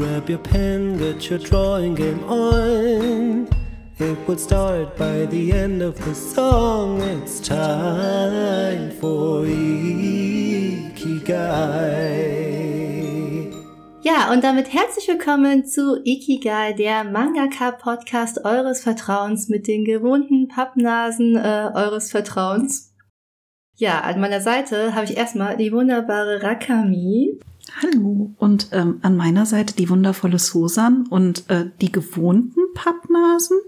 Grab your pen, get your drawing game on. It would start by the end of the song. It's time for Ikigai. Ja, und damit herzlich willkommen zu Ikigai, der Mangaka-Podcast eures Vertrauens mit den gewohnten Pappnasen äh, eures Vertrauens. Ja, an meiner Seite habe ich erstmal die wunderbare Rakami. Hallo. Und ähm, an meiner Seite die wundervolle Susan und äh, die gewohnten Pappnasen.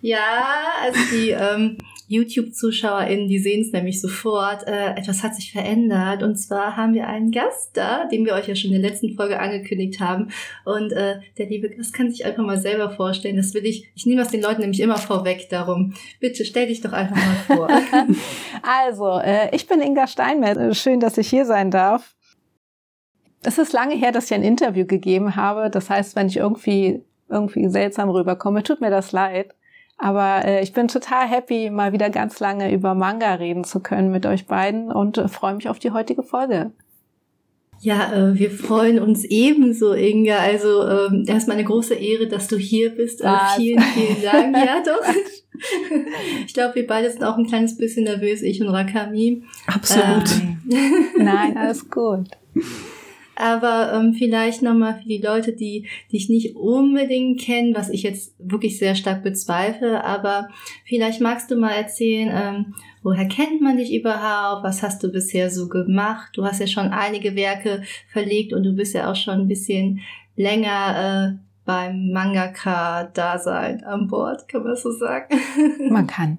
Ja, also die ähm, YouTube-ZuschauerInnen, die sehen es nämlich sofort. Äh, etwas hat sich verändert. Und zwar haben wir einen Gast da, den wir euch ja schon in der letzten Folge angekündigt haben. Und äh, der liebe Gast kann sich einfach mal selber vorstellen. Das will ich, ich nehme das den Leuten nämlich immer vorweg darum. Bitte stell dich doch einfach mal vor. also, äh, ich bin Inga Steinmetz. Schön, dass ich hier sein darf. Es ist lange her, dass ich ein Interview gegeben habe. Das heißt, wenn ich irgendwie irgendwie seltsam rüberkomme, tut mir das leid. Aber äh, ich bin total happy, mal wieder ganz lange über Manga reden zu können mit euch beiden und äh, freue mich auf die heutige Folge. Ja, äh, wir freuen uns ebenso, Inga. Also ähm, erstmal eine große Ehre, dass du hier bist. Äh, vielen, vielen Dank. ja, doch. ich glaube, wir beide sind auch ein kleines bisschen nervös, ich und Rakami. Absolut. Ähm. Nein, alles gut. Aber ähm, vielleicht nochmal für die Leute, die dich nicht unbedingt kennen, was ich jetzt wirklich sehr stark bezweifle, aber vielleicht magst du mal erzählen, ähm, woher kennt man dich überhaupt? Was hast du bisher so gemacht? Du hast ja schon einige Werke verlegt und du bist ja auch schon ein bisschen länger äh, beim Mangaka-Dasein an Bord, kann man so sagen? Man kann.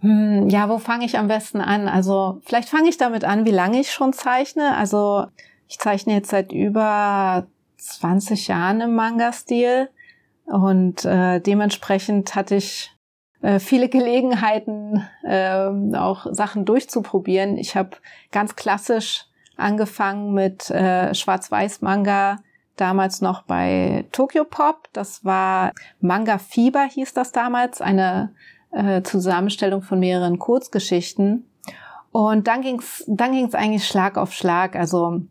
Hm, ja, wo fange ich am besten an? Also vielleicht fange ich damit an, wie lange ich schon zeichne. Also ich zeichne jetzt seit über 20 Jahren im Manga-Stil und äh, dementsprechend hatte ich äh, viele Gelegenheiten, äh, auch Sachen durchzuprobieren. Ich habe ganz klassisch angefangen mit äh, Schwarz-Weiß-Manga, damals noch bei Tokyo Pop. Das war Manga Fieber hieß das damals, eine äh, Zusammenstellung von mehreren Kurzgeschichten. Und dann ging's, dann ging's eigentlich Schlag auf Schlag. Also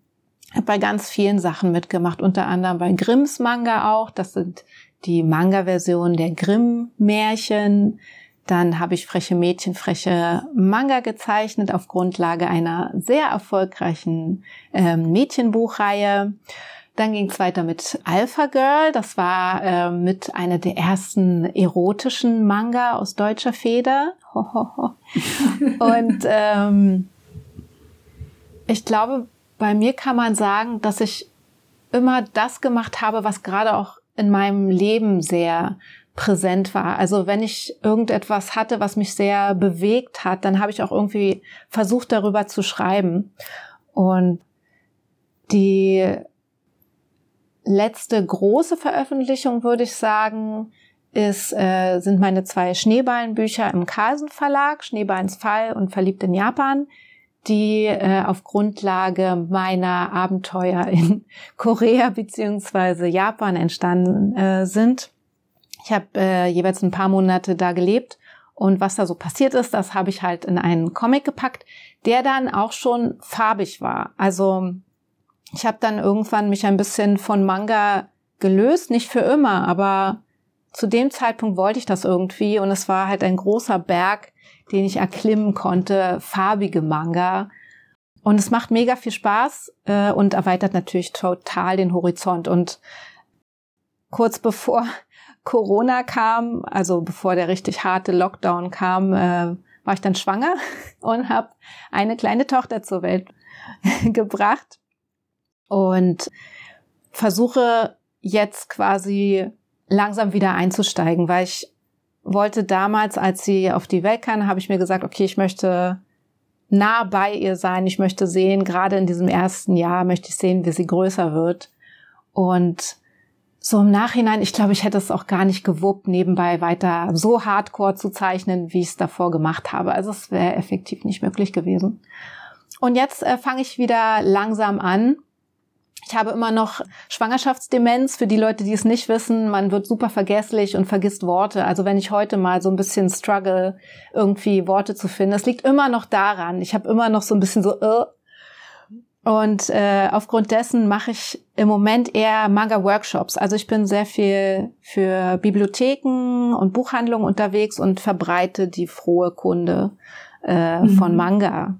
habe bei ganz vielen Sachen mitgemacht, unter anderem bei Grimms Manga auch. Das sind die Manga-Versionen der Grimm-Märchen. Dann habe ich freche Mädchen, freche Manga gezeichnet auf Grundlage einer sehr erfolgreichen ähm, Mädchenbuchreihe. Dann ging es weiter mit Alpha Girl. Das war äh, mit einer der ersten erotischen Manga aus deutscher Feder. Und ähm, ich glaube, bei mir kann man sagen, dass ich immer das gemacht habe, was gerade auch in meinem Leben sehr präsent war. Also wenn ich irgendetwas hatte, was mich sehr bewegt hat, dann habe ich auch irgendwie versucht, darüber zu schreiben. Und die letzte große Veröffentlichung, würde ich sagen, ist, äh, sind meine zwei Schneeballenbücher im Carlsen Verlag, Schneeballens Fall und Verliebt in Japan, die äh, auf Grundlage meiner Abenteuer in Korea beziehungsweise Japan entstanden äh, sind. Ich habe äh, jeweils ein paar Monate da gelebt und was da so passiert ist, das habe ich halt in einen Comic gepackt, der dann auch schon farbig war. Also ich habe dann irgendwann mich ein bisschen von Manga gelöst, nicht für immer, aber zu dem Zeitpunkt wollte ich das irgendwie und es war halt ein großer Berg, den ich erklimmen konnte, farbige Manga. Und es macht mega viel Spaß äh, und erweitert natürlich total den Horizont. Und kurz bevor Corona kam, also bevor der richtig harte Lockdown kam, äh, war ich dann schwanger und habe eine kleine Tochter zur Welt gebracht und versuche jetzt quasi langsam wieder einzusteigen, weil ich wollte damals, als sie auf die Welt kam, habe ich mir gesagt, okay, ich möchte nah bei ihr sein, ich möchte sehen, gerade in diesem ersten Jahr möchte ich sehen, wie sie größer wird. Und so im Nachhinein, ich glaube, ich hätte es auch gar nicht gewuppt, nebenbei weiter so hardcore zu zeichnen, wie ich es davor gemacht habe. Also es wäre effektiv nicht möglich gewesen. Und jetzt äh, fange ich wieder langsam an, ich habe immer noch Schwangerschaftsdemenz. Für die Leute, die es nicht wissen, man wird super vergesslich und vergisst Worte. Also wenn ich heute mal so ein bisschen struggle, irgendwie Worte zu finden, es liegt immer noch daran. Ich habe immer noch so ein bisschen so, uh. Und äh, aufgrund dessen mache ich im Moment eher Manga-Workshops. Also ich bin sehr viel für Bibliotheken und Buchhandlungen unterwegs und verbreite die frohe Kunde äh, mhm. von Manga.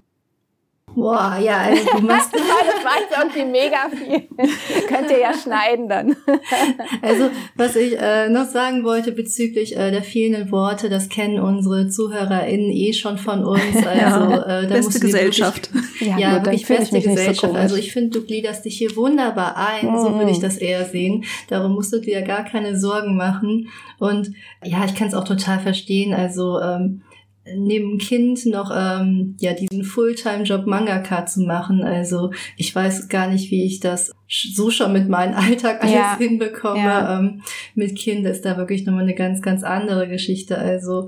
Boah, ja, also du machst. das war jetzt irgendwie mega viel. Könnt ihr ja schneiden dann. also, was ich äh, noch sagen wollte bezüglich äh, der fehlenden Worte, das kennen unsere ZuhörerInnen eh schon von uns. Also, ja, äh, da beste Gesellschaft. Wirklich, ja, ja wirklich beste Gesellschaft. So also, ich finde, du gliederst dich hier wunderbar ein. Mhm. So würde ich das eher sehen. Darum musst du dir gar keine Sorgen machen. Und ja, ich kann es auch total verstehen. Also, ähm, neben Kind noch ähm, ja diesen Fulltime-Job Mangaka zu machen. Also ich weiß gar nicht, wie ich das so schon mit meinem Alltag alles ja. hinbekomme. Ja. Ähm, mit Kind ist da wirklich nochmal eine ganz, ganz andere Geschichte. Also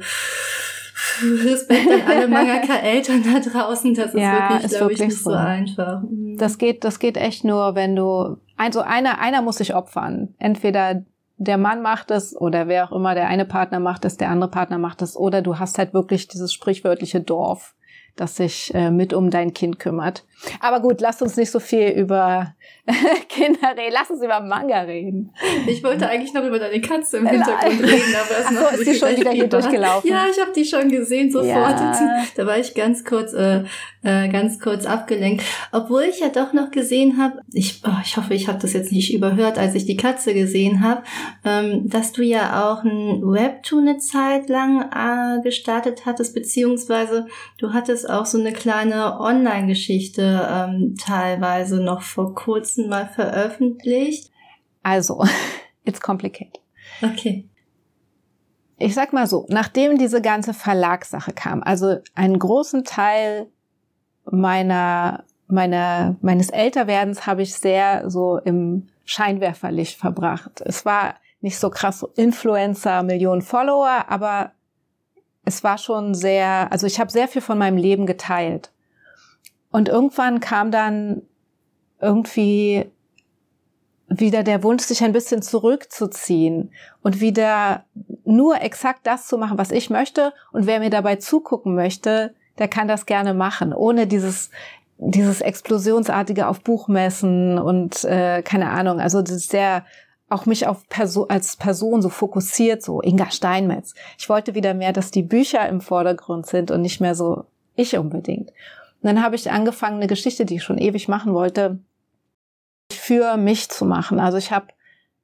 Respekt an alle Mangaka-Eltern da draußen. Das ist ja, wirklich, glaube ich, nicht so. so einfach. Mhm. Das geht, das geht echt nur, wenn du, also einer, einer muss sich opfern. Entweder der Mann macht es oder wer auch immer, der eine Partner macht es, der andere Partner macht es oder du hast halt wirklich dieses sprichwörtliche Dorf, das sich äh, mit um dein Kind kümmert. Aber gut, lasst uns nicht so viel über Kinder reden. Lass uns über Manga reden. Ich wollte eigentlich noch über deine Katze im Hintergrund reden, aber es Ach so, ist die schon wieder hier durchgelaufen? Ja, ich habe die schon gesehen sofort. Ja. Da war ich ganz kurz, äh, äh, ganz kurz abgelenkt. Obwohl ich ja doch noch gesehen habe, ich, oh, ich hoffe, ich habe das jetzt nicht überhört, als ich die Katze gesehen habe, ähm, dass du ja auch ein Webtoon eine Zeit lang äh, gestartet hattest, beziehungsweise du hattest auch so eine kleine Online-Geschichte ähm, teilweise noch vor kurzem Mal veröffentlicht? Also, it's complicated. Okay. Ich sag mal so, nachdem diese ganze Verlagssache kam, also einen großen Teil meiner, meiner, meines Älterwerdens habe ich sehr so im Scheinwerferlicht verbracht. Es war nicht so krass so Influencer, Millionen Follower, aber es war schon sehr, also ich habe sehr viel von meinem Leben geteilt. Und irgendwann kam dann irgendwie wieder der Wunsch, sich ein bisschen zurückzuziehen und wieder nur exakt das zu machen, was ich möchte. Und wer mir dabei zugucken möchte, der kann das gerne machen, ohne dieses dieses explosionsartige auf Buchmessen und äh, keine Ahnung. Also das sehr auch mich auf Perso als Person so fokussiert, so Inga Steinmetz. Ich wollte wieder mehr, dass die Bücher im Vordergrund sind und nicht mehr so ich unbedingt. Und dann habe ich angefangen, eine Geschichte, die ich schon ewig machen wollte, für mich zu machen. Also ich habe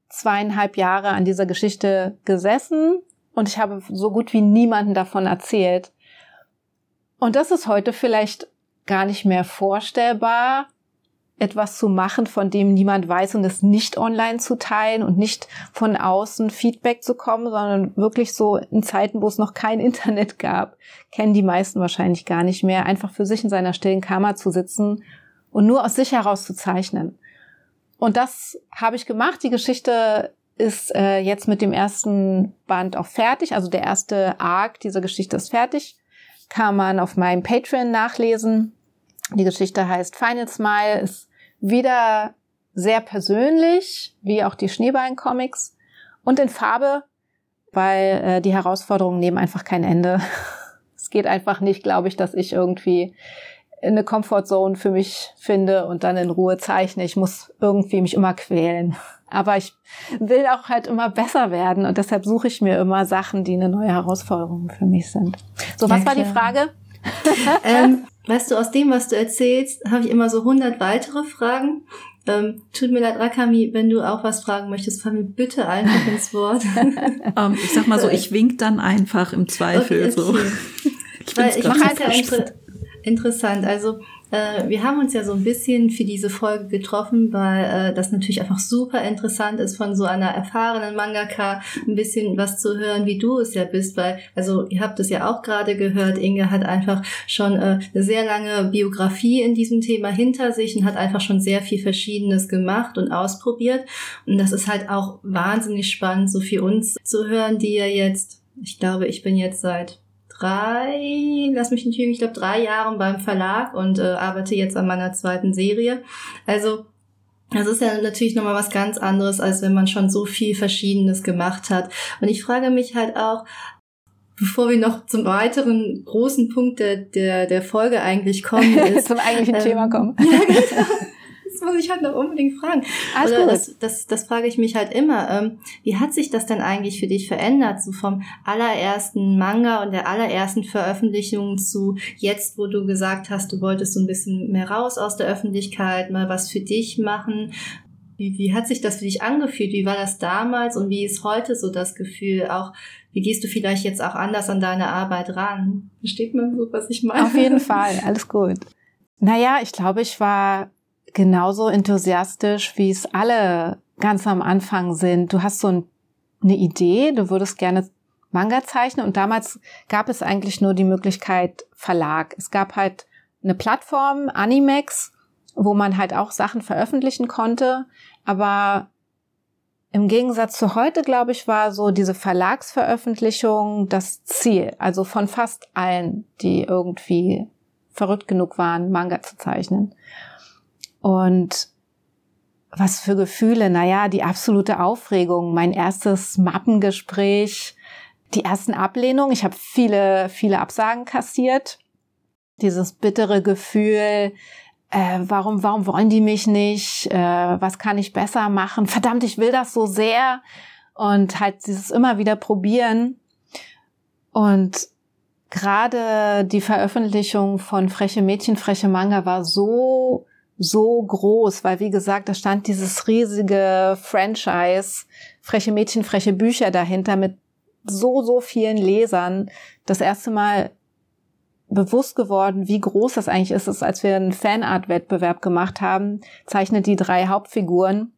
zweieinhalb Jahre an dieser Geschichte gesessen und ich habe so gut wie niemanden davon erzählt. Und das ist heute vielleicht gar nicht mehr vorstellbar, etwas zu machen, von dem niemand weiß und es nicht online zu teilen und nicht von außen Feedback zu kommen, sondern wirklich so in Zeiten, wo es noch kein Internet gab, kennen die meisten wahrscheinlich gar nicht mehr, einfach für sich in seiner stillen Kammer zu sitzen und nur aus sich heraus zu zeichnen. Und das habe ich gemacht. Die Geschichte ist äh, jetzt mit dem ersten Band auch fertig. Also der erste Arc dieser Geschichte ist fertig. Kann man auf meinem Patreon nachlesen. Die Geschichte heißt Final Smile, ist wieder sehr persönlich, wie auch die Schneeballen-Comics. Und in Farbe, weil äh, die Herausforderungen nehmen einfach kein Ende. es geht einfach nicht, glaube ich, dass ich irgendwie eine Comfortzone für mich finde und dann in Ruhe zeichne. Ich muss irgendwie mich immer quälen. Aber ich will auch halt immer besser werden und deshalb suche ich mir immer Sachen, die eine neue Herausforderung für mich sind. So, was war die Frage? ähm, weißt du, aus dem, was du erzählst, habe ich immer so 100 weitere Fragen. Ähm, tut mir leid, Rakami, wenn du auch was fragen möchtest, fall mir bitte einfach ins Wort. um, ähm, ich sag mal so, ich wink dann einfach im Zweifel. Okay, okay. So. Ich, Weil ich mache halt ja Interessant. Also äh, wir haben uns ja so ein bisschen für diese Folge getroffen, weil äh, das natürlich einfach super interessant ist, von so einer erfahrenen Mangaka ein bisschen was zu hören, wie du es ja bist. Weil, also ihr habt es ja auch gerade gehört, Inge hat einfach schon äh, eine sehr lange Biografie in diesem Thema hinter sich und hat einfach schon sehr viel Verschiedenes gemacht und ausprobiert. Und das ist halt auch wahnsinnig spannend, so für uns zu hören, die ja jetzt, ich glaube, ich bin jetzt seit drei, lass mich nicht lügen, ich glaube drei Jahren beim Verlag und äh, arbeite jetzt an meiner zweiten Serie. Also das ist ja natürlich nochmal was ganz anderes, als wenn man schon so viel Verschiedenes gemacht hat. Und ich frage mich halt auch, bevor wir noch zum weiteren großen Punkt der, der, der Folge eigentlich kommen, ist, zum eigentlichen ähm, Thema kommen. Ja, genau. Muss ich halt noch unbedingt fragen. Also das, das, das frage ich mich halt immer. Ähm, wie hat sich das denn eigentlich für dich verändert? So vom allerersten Manga und der allerersten Veröffentlichung zu jetzt, wo du gesagt hast, du wolltest so ein bisschen mehr raus aus der Öffentlichkeit, mal was für dich machen. Wie, wie hat sich das für dich angefühlt? Wie war das damals und wie ist heute so das Gefühl? Auch wie gehst du vielleicht jetzt auch anders an deine Arbeit ran? Versteht man so, was ich meine? Auf jeden Fall, alles gut. Naja, ich glaube, ich war genauso enthusiastisch, wie es alle ganz am Anfang sind. Du hast so ein, eine Idee, du würdest gerne Manga zeichnen und damals gab es eigentlich nur die Möglichkeit Verlag. Es gab halt eine Plattform, Animex, wo man halt auch Sachen veröffentlichen konnte, aber im Gegensatz zu heute, glaube ich, war so diese Verlagsveröffentlichung das Ziel. Also von fast allen, die irgendwie verrückt genug waren, Manga zu zeichnen. Und was für Gefühle? Naja, die absolute Aufregung, mein erstes Mappengespräch, die ersten Ablehnungen. Ich habe viele, viele Absagen kassiert. Dieses bittere Gefühl, äh, warum, warum wollen die mich nicht? Äh, was kann ich besser machen? Verdammt, ich will das so sehr. Und halt dieses immer wieder probieren. Und gerade die Veröffentlichung von Freche Mädchen, Freche Manga war so, so groß, weil wie gesagt, da stand dieses riesige Franchise, Freche Mädchen, Freche Bücher dahinter mit so, so vielen Lesern. Das erste Mal bewusst geworden, wie groß das eigentlich ist, ist als wir einen Fanart-Wettbewerb gemacht haben, zeichnet die drei Hauptfiguren.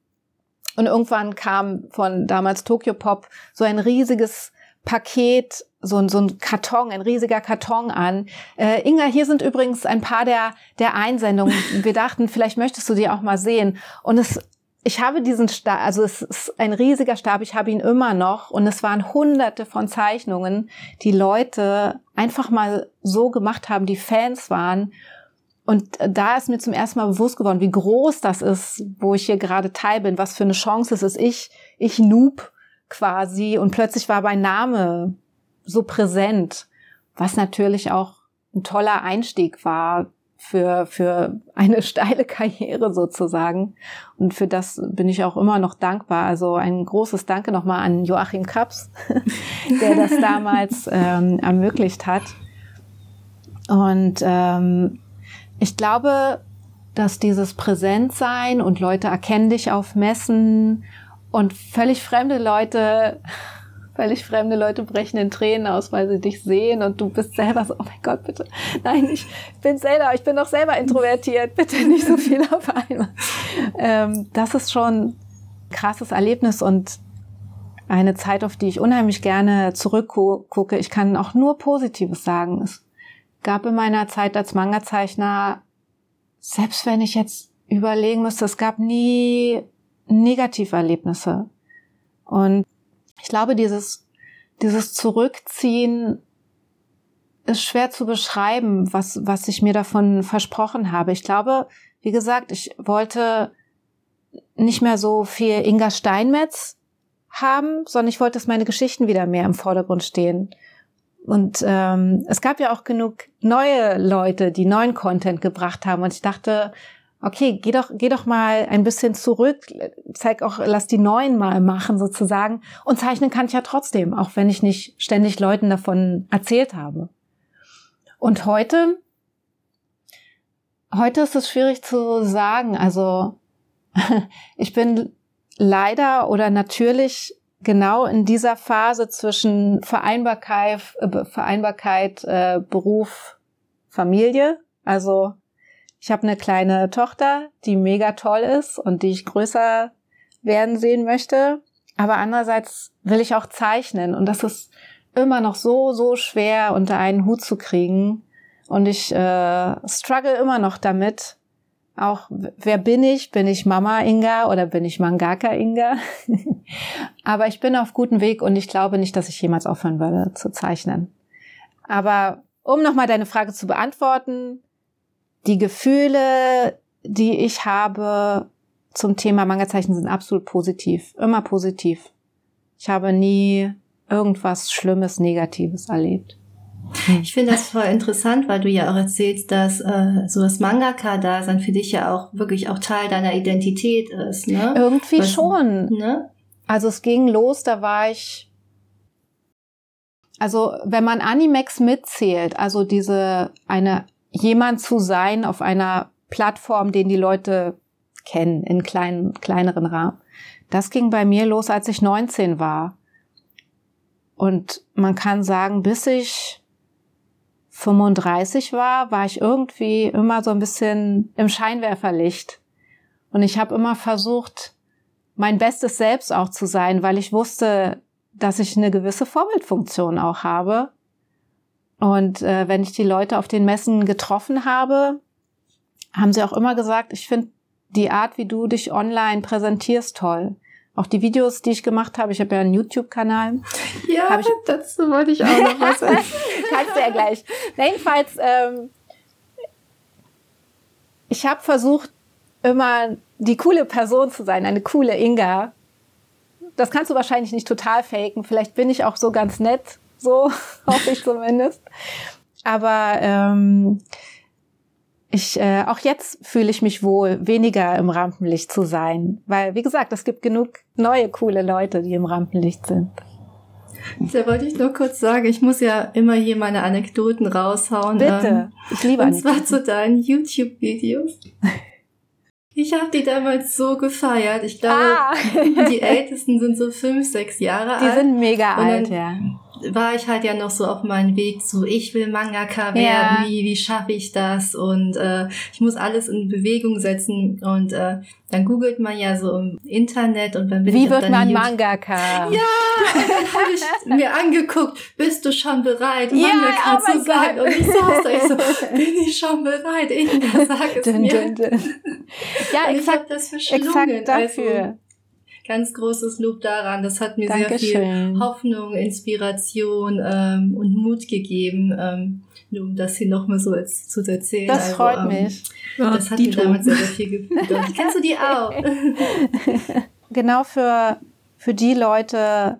Und irgendwann kam von damals Tokyo Pop so ein riesiges Paket, so, ein so ein Karton, ein riesiger Karton an. Äh, Inga, hier sind übrigens ein paar der, der Einsendungen. Wir dachten, vielleicht möchtest du die auch mal sehen. Und es, ich habe diesen Stab, also es ist ein riesiger Stab, ich habe ihn immer noch. Und es waren hunderte von Zeichnungen, die Leute einfach mal so gemacht haben, die Fans waren. Und da ist mir zum ersten Mal bewusst geworden, wie groß das ist, wo ich hier gerade teil bin, was für eine Chance es ist. Ich, ich Noob quasi und plötzlich war mein Name so präsent, was natürlich auch ein toller Einstieg war für, für eine steile Karriere sozusagen. Und für das bin ich auch immer noch dankbar. Also ein großes Danke nochmal an Joachim Kaps, der das damals ähm, ermöglicht hat. Und ähm, ich glaube, dass dieses Präsentsein und Leute erkennen dich auf Messen und völlig fremde Leute, völlig fremde Leute brechen in Tränen aus, weil sie dich sehen und du bist selber so, oh mein Gott, bitte, nein, ich bin selber, ich bin doch selber introvertiert, bitte nicht so viel auf einmal. Ähm, das ist schon ein krasses Erlebnis und eine Zeit, auf die ich unheimlich gerne zurückgucke. Ich kann auch nur Positives sagen. Es gab in meiner Zeit als Manga-Zeichner, selbst wenn ich jetzt überlegen müsste, es gab nie Negativerlebnisse. Und ich glaube, dieses, dieses Zurückziehen ist schwer zu beschreiben, was, was ich mir davon versprochen habe. Ich glaube, wie gesagt, ich wollte nicht mehr so viel Inga Steinmetz haben, sondern ich wollte, dass meine Geschichten wieder mehr im Vordergrund stehen. Und ähm, es gab ja auch genug neue Leute, die neuen Content gebracht haben. Und ich dachte, okay, geh doch, geh doch mal ein bisschen zurück, zeig auch, lass die Neuen mal machen sozusagen. Und zeichnen kann ich ja trotzdem, auch wenn ich nicht ständig Leuten davon erzählt habe. Und heute, heute ist es schwierig zu sagen. Also ich bin leider oder natürlich genau in dieser Phase zwischen Vereinbarkeit, äh, Vereinbarkeit äh, Beruf, Familie. Also ich habe eine kleine Tochter, die mega toll ist und die ich größer werden sehen möchte. Aber andererseits will ich auch zeichnen und das ist immer noch so, so schwer unter einen Hut zu kriegen. Und ich äh, struggle immer noch damit. Auch, wer bin ich? Bin ich Mama Inga oder bin ich Mangaka Inga? Aber ich bin auf gutem Weg und ich glaube nicht, dass ich jemals aufhören würde zu zeichnen. Aber um nochmal deine Frage zu beantworten, die Gefühle, die ich habe zum Thema Manga-Zeichen sind absolut positiv. Immer positiv. Ich habe nie irgendwas Schlimmes, Negatives erlebt. Ich finde das voll interessant, weil du ja auch erzählst, dass äh, so das Mangaka-Dasein für dich ja auch wirklich auch Teil deiner Identität ist, ne? Irgendwie Was, schon. Ne? Also es ging los, da war ich also wenn man Animex mitzählt, also diese eine jemand zu sein auf einer Plattform, den die Leute kennen in kleinen kleineren Rahmen, das ging bei mir los, als ich 19 war. Und man kann sagen, bis ich 35 war, war ich irgendwie immer so ein bisschen im Scheinwerferlicht. Und ich habe immer versucht, mein bestes Selbst auch zu sein, weil ich wusste, dass ich eine gewisse Vorbildfunktion auch habe. Und äh, wenn ich die Leute auf den Messen getroffen habe, haben sie auch immer gesagt, ich finde die Art, wie du dich online präsentierst, toll. Auch die Videos, die ich gemacht habe, ich habe ja einen YouTube-Kanal. Ja, ich, dazu wollte ich auch noch was sagen. Kannst du ja gleich. Na, jedenfalls, ähm, ich habe versucht, immer die coole Person zu sein, eine coole Inga das kannst du wahrscheinlich nicht total faken. Vielleicht bin ich auch so ganz nett, so hoffe ich zumindest. Aber ähm, ich, äh, auch jetzt fühle ich mich wohl, weniger im Rampenlicht zu sein. Weil, wie gesagt, es gibt genug neue, coole Leute, die im Rampenlicht sind. Da wollte ich nur kurz sagen, ich muss ja immer hier meine Anekdoten raushauen. Bitte, ähm, ich liebe Und Anekdoten. zwar zu deinen YouTube-Videos. Ich habe die damals so gefeiert. Ich glaube, ah. die Ältesten sind so fünf, sechs Jahre die alt. Die sind mega alt, ja war ich halt ja noch so auf meinem Weg zu, ich will Mangaka werden, ja. wie, wie schaffe ich das? Und äh, ich muss alles in Bewegung setzen. Und äh, dann googelt man ja so im Internet und dann bin Wie ich wird man Mangaka? Ja, und dann habe ich mir angeguckt, bist du schon bereit, Mangaka ja, oh zu sein? Und ich saß da, ich so, bin ich schon bereit? Inga, sag es dün, mir. Dün, dün. Ja, exakt, ich das exakt also dafür. Also, ganz großes Lob daran. Das hat mir Dankeschön. sehr viel Hoffnung, Inspiration ähm, und Mut gegeben, ähm, nur um das hier nochmal so als, zu erzählen. Das also, freut ähm, mich. Das hat mir damals sehr, sehr viel gefühlt. Kennst du die auch? genau für, für die Leute,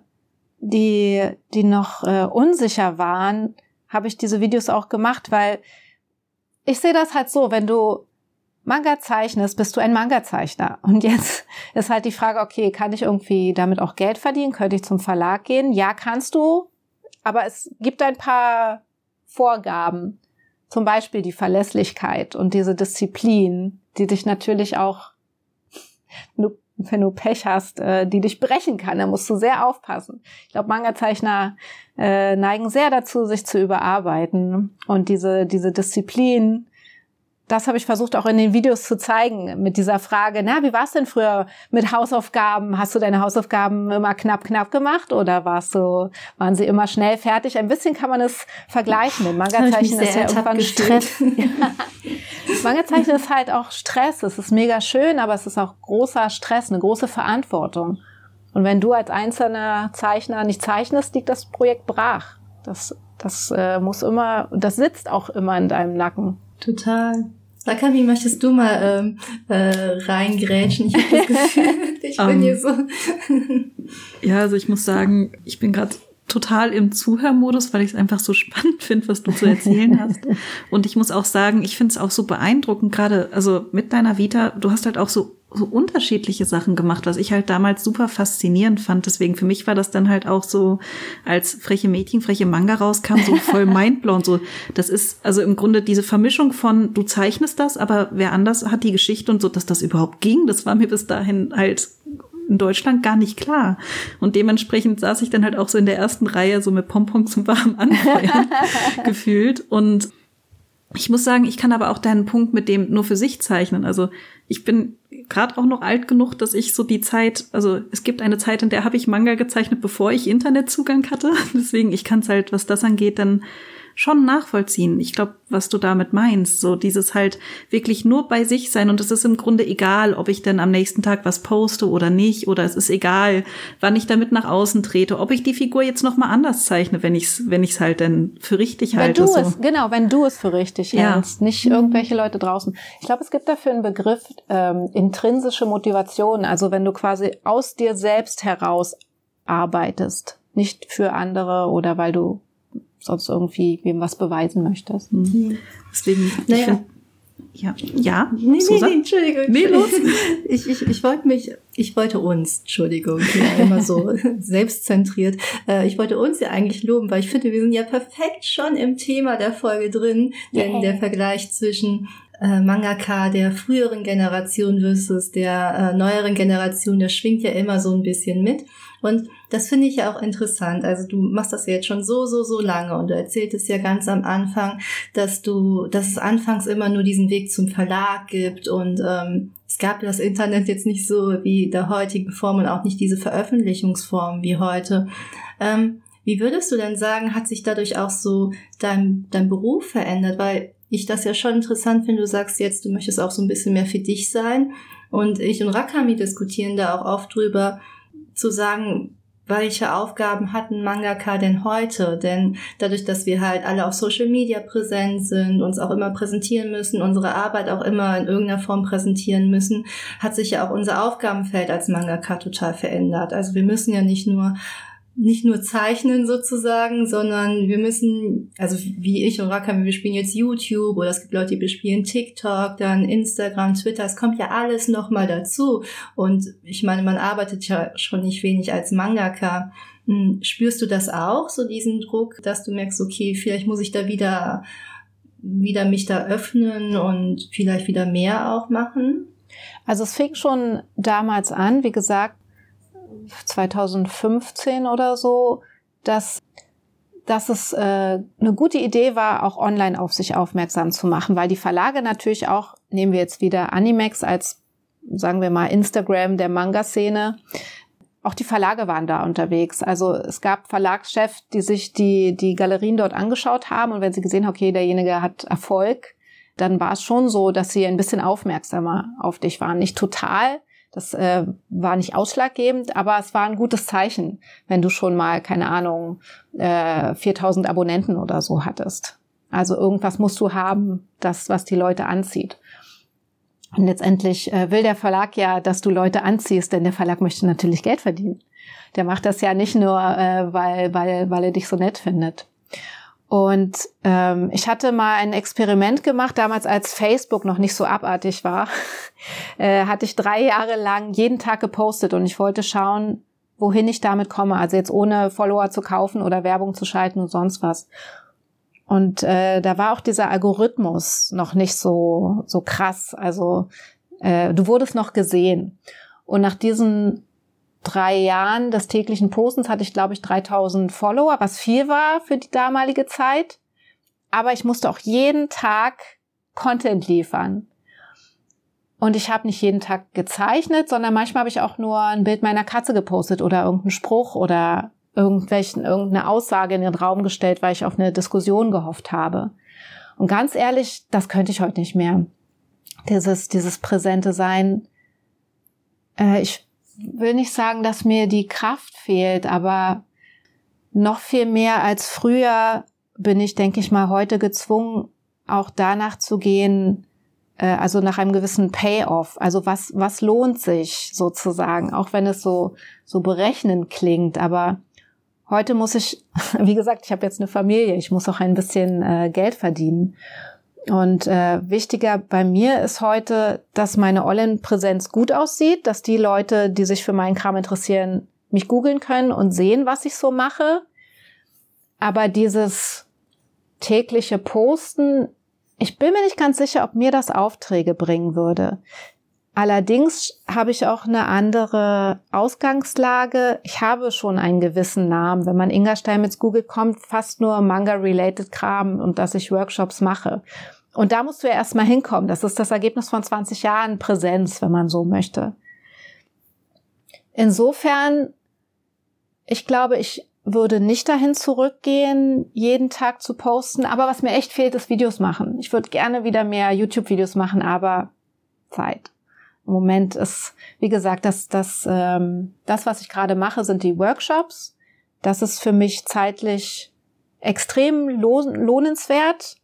die, die noch äh, unsicher waren, habe ich diese Videos auch gemacht, weil ich sehe das halt so, wenn du Manga zeichnest, bist du ein Manga-Zeichner. Und jetzt ist halt die Frage, okay, kann ich irgendwie damit auch Geld verdienen? Könnte ich zum Verlag gehen? Ja, kannst du. Aber es gibt ein paar Vorgaben. Zum Beispiel die Verlässlichkeit und diese Disziplin, die dich natürlich auch, wenn du Pech hast, äh, die dich brechen kann. Da musst du sehr aufpassen. Ich glaube, Manga-Zeichner äh, neigen sehr dazu, sich zu überarbeiten. Und diese, diese Disziplin, das habe ich versucht auch in den Videos zu zeigen mit dieser Frage, na, wie war es denn früher mit Hausaufgaben? Hast du deine Hausaufgaben immer knapp, knapp gemacht oder warst du, waren sie immer schnell fertig? Ein bisschen kann man es vergleichen. Mit Manga-Zeichen ist ja irgendwann Stress. Manga-Zeichen ist halt auch Stress. Es ist mega schön, aber es ist auch großer Stress, eine große Verantwortung. Und wenn du als einzelner Zeichner nicht zeichnest, liegt das Projekt brach. Das, das äh, muss immer, das sitzt auch immer in deinem Nacken. Total. Saka, wie möchtest du mal ähm, äh, reingrätschen? Ich habe das Gefühl, ich bin um, hier so. ja, also ich muss sagen, ich bin gerade total im Zuhörmodus, weil ich es einfach so spannend finde, was du zu erzählen hast. Und ich muss auch sagen, ich finde es auch so beeindruckend, gerade also mit deiner Vita, du hast halt auch so so unterschiedliche Sachen gemacht, was ich halt damals super faszinierend fand. Deswegen für mich war das dann halt auch so, als freche Mädchen, freche Manga rauskam, so voll mindblown. So, das ist also im Grunde diese Vermischung von, du zeichnest das, aber wer anders hat die Geschichte und so, dass das überhaupt ging, das war mir bis dahin halt in Deutschland gar nicht klar. Und dementsprechend saß ich dann halt auch so in der ersten Reihe so mit Pompons und warm Anfeuern gefühlt. Und ich muss sagen, ich kann aber auch deinen Punkt mit dem nur für sich zeichnen. Also ich bin gerade auch noch alt genug, dass ich so die Zeit, also es gibt eine Zeit, in der habe ich Manga gezeichnet, bevor ich Internetzugang hatte. Deswegen, ich kann es halt, was das angeht, dann schon nachvollziehen. Ich glaube, was du damit meinst, so dieses halt wirklich nur bei sich sein und es ist im Grunde egal, ob ich denn am nächsten Tag was poste oder nicht oder es ist egal, wann ich damit nach außen trete, ob ich die Figur jetzt noch mal anders zeichne, wenn ich's wenn ich's halt denn für richtig wenn halte. Du so. es, genau, wenn du es für richtig ja. hältst, nicht mhm. irgendwelche Leute draußen. Ich glaube, es gibt dafür einen Begriff ähm, intrinsische Motivation, also wenn du quasi aus dir selbst heraus arbeitest, nicht für andere oder weil du sonst irgendwie wem was beweisen möchtest. Mhm. Deswegen, naja. find, ja, ja. Nee, nee, nee, Entschuldigung. Nee, los. Ich, ich, ich wollte mich, ich wollte uns, Entschuldigung, ich bin ja immer so selbstzentriert. Äh, Ich wollte uns ja eigentlich loben, weil ich finde, wir sind ja perfekt schon im Thema der Folge drin, denn Yeah. der Vergleich zwischen äh, Mangaka der früheren Generation versus der äh, neueren Generation, der schwingt ja immer so ein bisschen mit. Und das finde ich ja auch interessant. Also du machst das ja jetzt schon so, so, so lange und du erzähltest ja ganz am Anfang, dass du, dass es anfangs immer nur diesen Weg zum Verlag gibt und ähm, es gab das Internet jetzt nicht so wie der heutigen Form und auch nicht diese Veröffentlichungsform wie heute. Ähm, wie würdest du denn sagen, hat sich dadurch auch so dein, dein Beruf verändert? Weil ich das ja schon interessant finde, du sagst jetzt, du möchtest auch so ein bisschen mehr für dich sein. Und ich und Rakami diskutieren da auch oft drüber, zu sagen, welche Aufgaben hat ein Mangaka denn heute? Denn dadurch, dass wir halt alle auf Social Media präsent sind, uns auch immer präsentieren müssen, unsere Arbeit auch immer in irgendeiner Form präsentieren müssen, hat sich ja auch unser Aufgabenfeld als Mangaka total verändert. Also wir müssen ja nicht nur nicht nur zeichnen sozusagen, sondern wir müssen, also wie ich und Rakami, wir spielen jetzt YouTube oder es gibt Leute, die bespielen TikTok, dann Instagram, Twitter, es kommt ja alles nochmal dazu. Und ich meine, man arbeitet ja schon nicht wenig als Mangaka. Hm, Spürst du das auch, so diesen Druck, dass du merkst, okay, vielleicht muss ich da wieder, wieder mich da öffnen und vielleicht wieder mehr auch machen? Also es fing schon damals an, wie gesagt, 2015 oder so, dass, dass es äh, eine gute Idee war, auch online auf sich aufmerksam zu machen, weil die Verlage natürlich auch, nehmen wir jetzt wieder Animex als, sagen wir mal, Instagram der Manga-Szene, auch die Verlage waren da unterwegs. Also es gab Verlagschefs, die sich die, die Galerien dort angeschaut haben und wenn sie gesehen haben, okay, derjenige hat Erfolg, dann war es schon so, dass sie ein bisschen aufmerksamer auf dich waren. Nicht total, das äh, war nicht ausschlaggebend, aber es war ein gutes Zeichen, wenn du schon mal, keine Ahnung, äh, 4000 Abonnenten oder so hattest. Also irgendwas musst du haben, das, was die Leute anzieht. Und letztendlich äh, will der Verlag ja, dass du Leute anziehst, denn der Verlag möchte natürlich Geld verdienen. Der macht das ja nicht nur, äh, weil, weil, weil er dich so nett findet. Und ähm, ich hatte mal ein Experiment gemacht, damals als Facebook noch nicht so abartig war, äh, hatte ich drei Jahre lang jeden Tag gepostet und ich wollte schauen, wohin ich damit komme. Also jetzt ohne Follower zu kaufen oder Werbung zu schalten und sonst was. Und äh, da war auch dieser Algorithmus noch nicht so so krass. Also äh, du wurdest noch gesehen. Und nach diesen drei Jahren des täglichen Postens hatte ich, glaube ich, 3000 Follower, was viel war für die damalige Zeit. Aber ich musste auch jeden Tag Content liefern. Und ich habe nicht jeden Tag gezeichnet, sondern manchmal habe ich auch nur ein Bild meiner Katze gepostet oder irgendeinen Spruch oder irgendwelchen, irgendeine Aussage in den Raum gestellt, weil ich auf eine Diskussion gehofft habe. Und ganz ehrlich, das könnte ich heute nicht mehr. Dieses, dieses präsente Sein. Äh, ich will nicht sagen, dass mir die Kraft fehlt, aber noch viel mehr als früher bin ich, denke ich mal, heute gezwungen, auch danach zu gehen, äh, also nach einem gewissen Payoff. Also was, was lohnt sich sozusagen, auch wenn es so, so berechnend klingt. Aber heute muss ich, wie gesagt, ich habe jetzt eine Familie, ich muss auch ein bisschen äh, Geld verdienen. Und äh, wichtiger bei mir ist heute, dass meine Online-Präsenz gut aussieht, dass die Leute, die sich für meinen Kram interessieren, mich googeln können und sehen, was ich so mache. Aber dieses tägliche Posten, ich bin mir nicht ganz sicher, ob mir das Aufträge bringen würde. Allerdings habe ich auch eine andere Ausgangslage. Ich habe schon einen gewissen Namen. Wenn man Inga Steinmetz googelt, kommt fast nur Manga-related Kram und dass ich Workshops mache. Und da musst du ja erstmal hinkommen. Das ist das Ergebnis von 20 Jahren Präsenz, wenn man so möchte. Insofern, ich glaube, ich würde nicht dahin zurückgehen, jeden Tag zu posten. Aber was mir echt fehlt, ist Videos machen. Ich würde gerne wieder mehr YouTube-Videos machen, aber Zeit. Im Moment ist, wie gesagt, das, das, ähm, das, was ich gerade mache, sind die Workshops. Das ist für mich zeitlich extrem lohnenswert.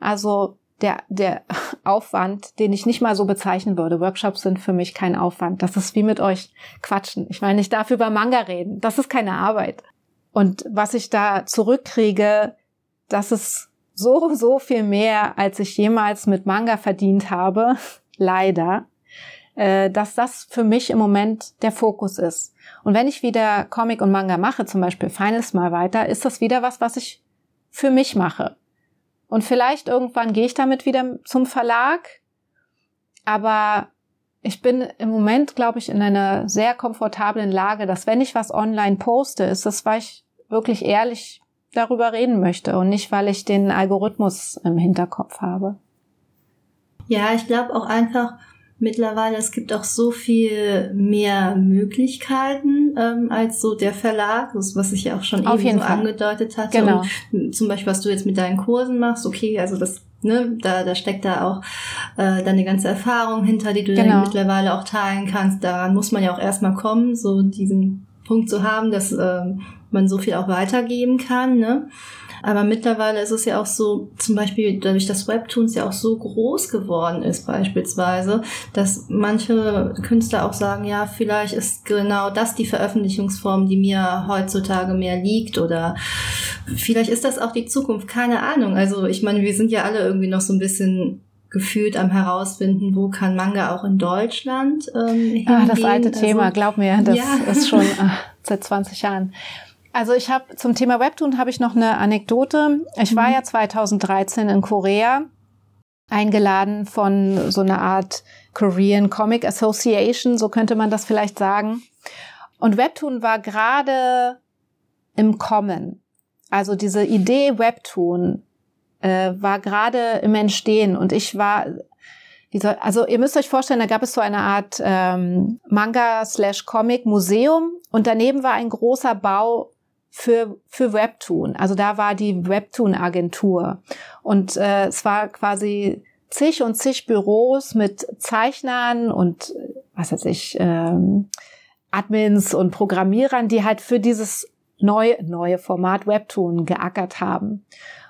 Also der, der Aufwand, den ich nicht mal so bezeichnen würde. Workshops sind für mich kein Aufwand. Das ist wie mit euch quatschen. Ich meine, ich darf über Manga reden. Das ist keine Arbeit. Und was ich da zurückkriege, das ist so, so viel mehr, als ich jemals mit Manga verdient habe, leider, äh, dass das für mich im Moment der Fokus ist. Und wenn ich wieder Comic und Manga mache, zum Beispiel Finals mal weiter, ist das wieder was, was ich für mich mache. Und vielleicht irgendwann gehe ich damit wieder zum Verlag. Aber ich bin im Moment, glaube ich, in einer sehr komfortablen Lage, dass wenn ich was online poste, ist das, weil ich wirklich ehrlich darüber reden möchte und nicht, weil ich den Algorithmus im Hinterkopf habe. Ja, ich glaube auch einfach mittlerweile, es gibt auch so viel mehr Möglichkeiten ähm, als so der Verlag, was ich ja auch schon Auf eben so Fall. angedeutet hatte. Genau. Und zum Beispiel, was du jetzt mit deinen Kursen machst, okay, also das Ne, da, da steckt da auch äh, deine ganze Erfahrung hinter, die du genau. dann mittlerweile auch teilen kannst. Daran muss man ja auch erstmal kommen, so diesen Punkt zu haben, dass ähm, man so viel auch weitergeben kann. Ne? Aber mittlerweile ist es ja auch so, zum Beispiel dadurch, dass Webtoons ja auch so groß geworden ist beispielsweise, dass manche Künstler auch sagen, ja, vielleicht ist genau das die Veröffentlichungsform, die mir heutzutage mehr liegt oder vielleicht ist das auch die Zukunft, keine Ahnung. Also ich meine, wir sind ja alle irgendwie noch so ein bisschen gefühlt am herausfinden, wo kann Manga auch in Deutschland ähm, Ah, das alte also, Thema, glaub mir, das ja. ist schon ach, seit 20 Jahren. Also ich habe zum Thema Webtoon habe ich noch eine Anekdote. Ich war mhm. ja 2013 in Korea eingeladen von so einer Art Korean Comic Association, so könnte man das vielleicht sagen. Und Webtoon war gerade im Kommen. Also diese Idee Webtoon äh, war gerade im Entstehen und ich war also ihr müsst euch vorstellen, da gab es so eine Art ähm, Manga slash Comic Museum und daneben war ein großer Bau für, für Webtoon. Also da war die Webtoon-Agentur. Und äh, es war quasi zig und zig Büros mit Zeichnern und was weiß ich, ähm, Admins und Programmierern, die halt für dieses neue, neue Format Webtoon geackert haben.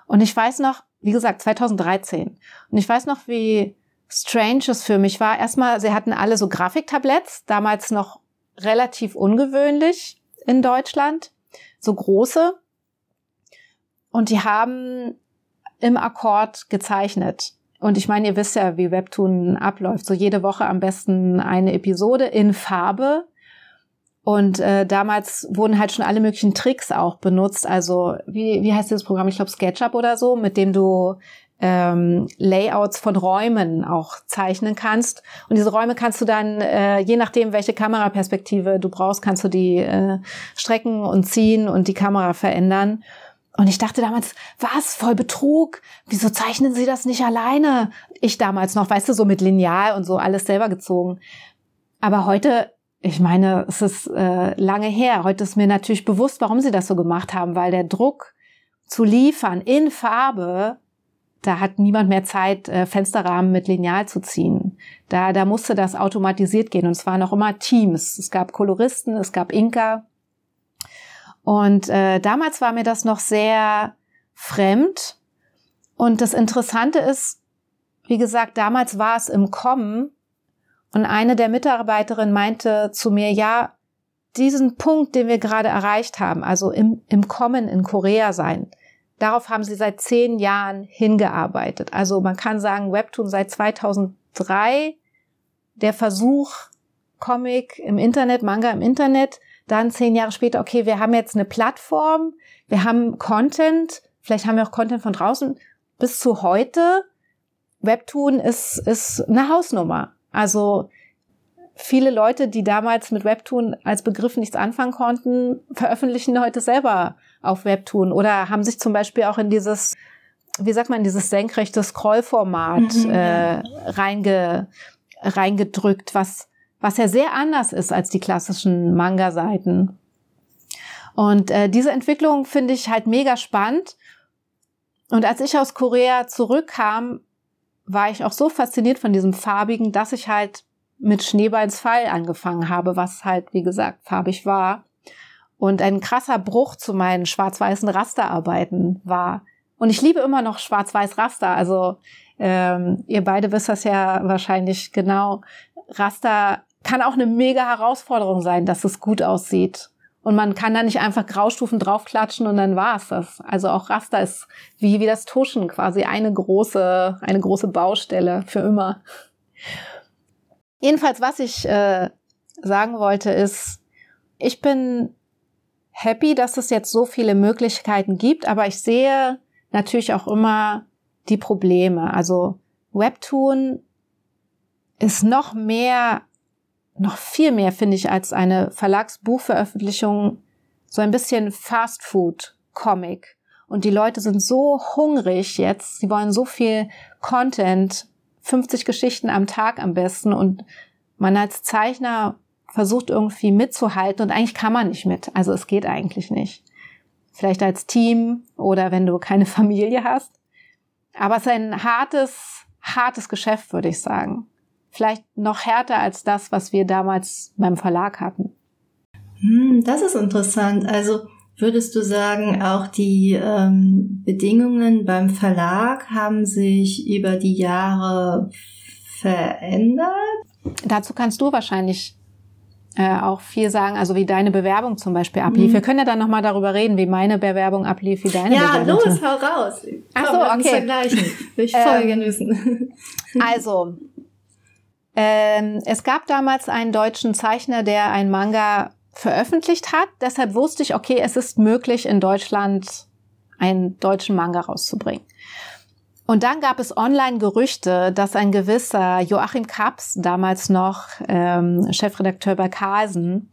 Und ich weiß noch, wie gesagt, 2013. Und ich weiß noch, wie strange es für mich war. Erstmal, sie hatten alle so Grafiktabletts, damals noch relativ ungewöhnlich in Deutschland so große. Und die haben im Akkord gezeichnet. Und ich meine, ihr wisst ja, wie Webtoon abläuft. So jede Woche am besten eine Episode in Farbe. Und äh, damals wurden halt schon alle möglichen Tricks auch benutzt. Also wie, wie heißt dieses Programm? Ich glaube SketchUp oder so, mit dem du ähm, Layouts von Räumen auch zeichnen kannst. Und diese Räume kannst du dann, äh, je nachdem, welche Kameraperspektive du brauchst, kannst du die äh, strecken und ziehen und die Kamera verändern. Und ich dachte damals, was, voll Betrug? Wieso zeichnen sie das nicht alleine? Ich damals noch, weißt du, so mit Lineal und so alles selber gezogen. Aber heute, ich meine, es ist äh, lange her. Heute ist mir natürlich bewusst, warum sie das so gemacht haben, weil der Druck zu liefern in Farbe da hat niemand mehr Zeit, äh, Fensterrahmen mit Lineal zu ziehen. Da, da musste das automatisiert gehen und es waren auch immer Teams. Es gab Koloristen, es gab Inka. Und äh, damals war mir das noch sehr fremd. Und das Interessante ist, wie gesagt, damals war es im Kommen und eine der Mitarbeiterinnen meinte zu mir, ja, diesen Punkt, den wir gerade erreicht haben, also im, im Kommen in Korea sein, Darauf haben sie seit zehn Jahren hingearbeitet. Also man kann sagen, Webtoon seit 2003, der Versuch, Comic im Internet, Manga im Internet, dann zehn Jahre später, okay, wir haben jetzt eine Plattform, wir haben Content, vielleicht haben wir auch Content von draußen, bis zu heute. Webtoon ist, ist eine Hausnummer. Also viele Leute, die damals mit Webtoon als Begriff nichts anfangen konnten, veröffentlichen heute selber auf Webtoon oder haben sich zum Beispiel auch in dieses, wie sagt man, dieses senkrechte Scrollformat mhm. äh, reinge, reingedrückt, was, was ja sehr anders ist als die klassischen Manga-Seiten. Und äh, diese Entwicklung finde ich halt mega spannend. Und als ich aus Korea zurückkam, war ich auch so fasziniert von diesem farbigen, dass ich halt mit Schneeballs Fall angefangen habe, was halt, wie gesagt, farbig war. Und ein krasser Bruch zu meinen schwarz-weißen Rasterarbeiten war. Und ich liebe immer noch schwarz-weiß Raster. Also ähm, ihr beide wisst das ja wahrscheinlich genau. Raster kann auch eine mega Herausforderung sein, dass es gut aussieht. Und man kann da nicht einfach Graustufen draufklatschen und dann war's das. Also auch Raster ist wie, wie das Tuschen quasi eine große, eine große Baustelle für immer. Jedenfalls, was ich äh, sagen wollte, ist, ich bin happy, dass es jetzt so viele Möglichkeiten gibt, aber ich sehe natürlich auch immer die Probleme. Also Webtoon ist noch mehr, noch viel mehr, finde ich, als eine Verlagsbuchveröffentlichung, so ein bisschen Fast Food Comic. Und die Leute sind so hungrig jetzt, sie wollen so viel Content, 50 Geschichten am Tag am besten und man als Zeichner versucht irgendwie mitzuhalten und eigentlich kann man nicht mit. Also es geht eigentlich nicht. Vielleicht als Team oder wenn du keine Familie hast. Aber es ist ein hartes, hartes Geschäft, würde ich sagen. Vielleicht noch härter als das, was wir damals beim Verlag hatten. Hm, das ist interessant. Also würdest du sagen, auch die ähm, Bedingungen beim Verlag haben sich über die Jahre verändert? Dazu kannst du wahrscheinlich äh, auch viel sagen, also wie deine Bewerbung zum Beispiel ablief. Mhm. Wir können ja dann nochmal darüber reden, wie meine Bewerbung ablief, wie deine ja, Bewerbung. Ja, los, hau raus. Ach so, okay. Vergleichen. Will ich voll ähm, wissen. Also, ähm, es gab damals einen deutschen Zeichner, der ein Manga veröffentlicht hat. Deshalb wusste ich, okay, es ist möglich, in Deutschland einen deutschen Manga rauszubringen. Und dann gab es Online-Gerüchte, dass ein gewisser Joachim Kaps, damals noch ähm, Chefredakteur bei Carlsen,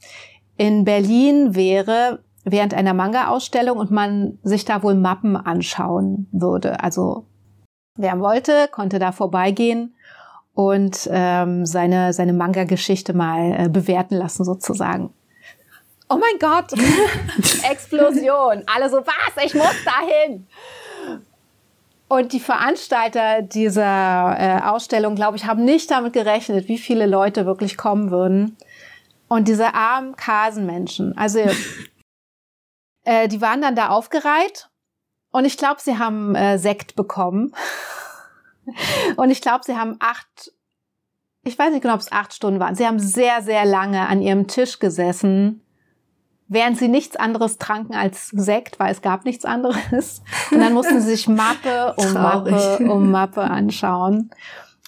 in Berlin wäre während einer Manga-Ausstellung und man sich da wohl Mappen anschauen würde. Also wer wollte, konnte da vorbeigehen und ähm, seine, seine Manga-Geschichte mal äh, bewerten lassen sozusagen. Oh mein Gott! Explosion! Alle so, was? Ich muss dahin! Und die Veranstalter dieser äh, Ausstellung, glaube ich, haben nicht damit gerechnet, wie viele Leute wirklich kommen würden. Und diese armen Kasenmenschen, also äh, die waren dann da aufgereiht und ich glaube, sie haben äh, Sekt bekommen. und ich glaube, sie haben acht, ich weiß nicht genau, ob es acht Stunden waren. Sie haben sehr, sehr lange an ihrem Tisch gesessen während sie nichts anderes tranken als Sekt, weil es gab nichts anderes. Und dann mussten sie sich Mappe um Traurig. Mappe um Mappe anschauen.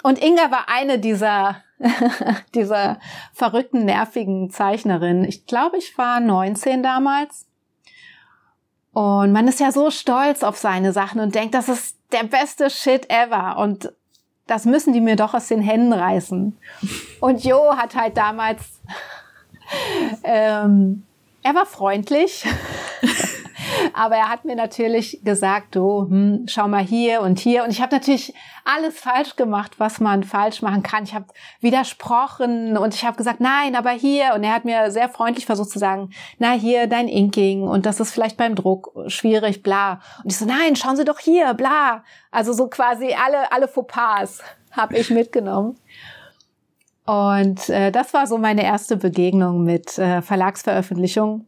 Und Inga war eine dieser, dieser verrückten, nervigen Zeichnerinnen. Ich glaube, ich war 19 damals. Und man ist ja so stolz auf seine Sachen und denkt, das ist der beste Shit ever. Und das müssen die mir doch aus den Händen reißen. Und Jo hat halt damals ähm, er war freundlich, aber er hat mir natürlich gesagt, du, hm, schau mal hier und hier. Und ich habe natürlich alles falsch gemacht, was man falsch machen kann. Ich habe widersprochen und ich habe gesagt, nein, aber hier. Und er hat mir sehr freundlich versucht zu sagen, na hier, dein Inking und das ist vielleicht beim Druck schwierig, bla. Und ich so, nein, schauen Sie doch hier, bla. Also so quasi alle, alle Fauxpas habe ich mitgenommen. Und äh, das war so meine erste Begegnung mit äh, Verlagsveröffentlichung.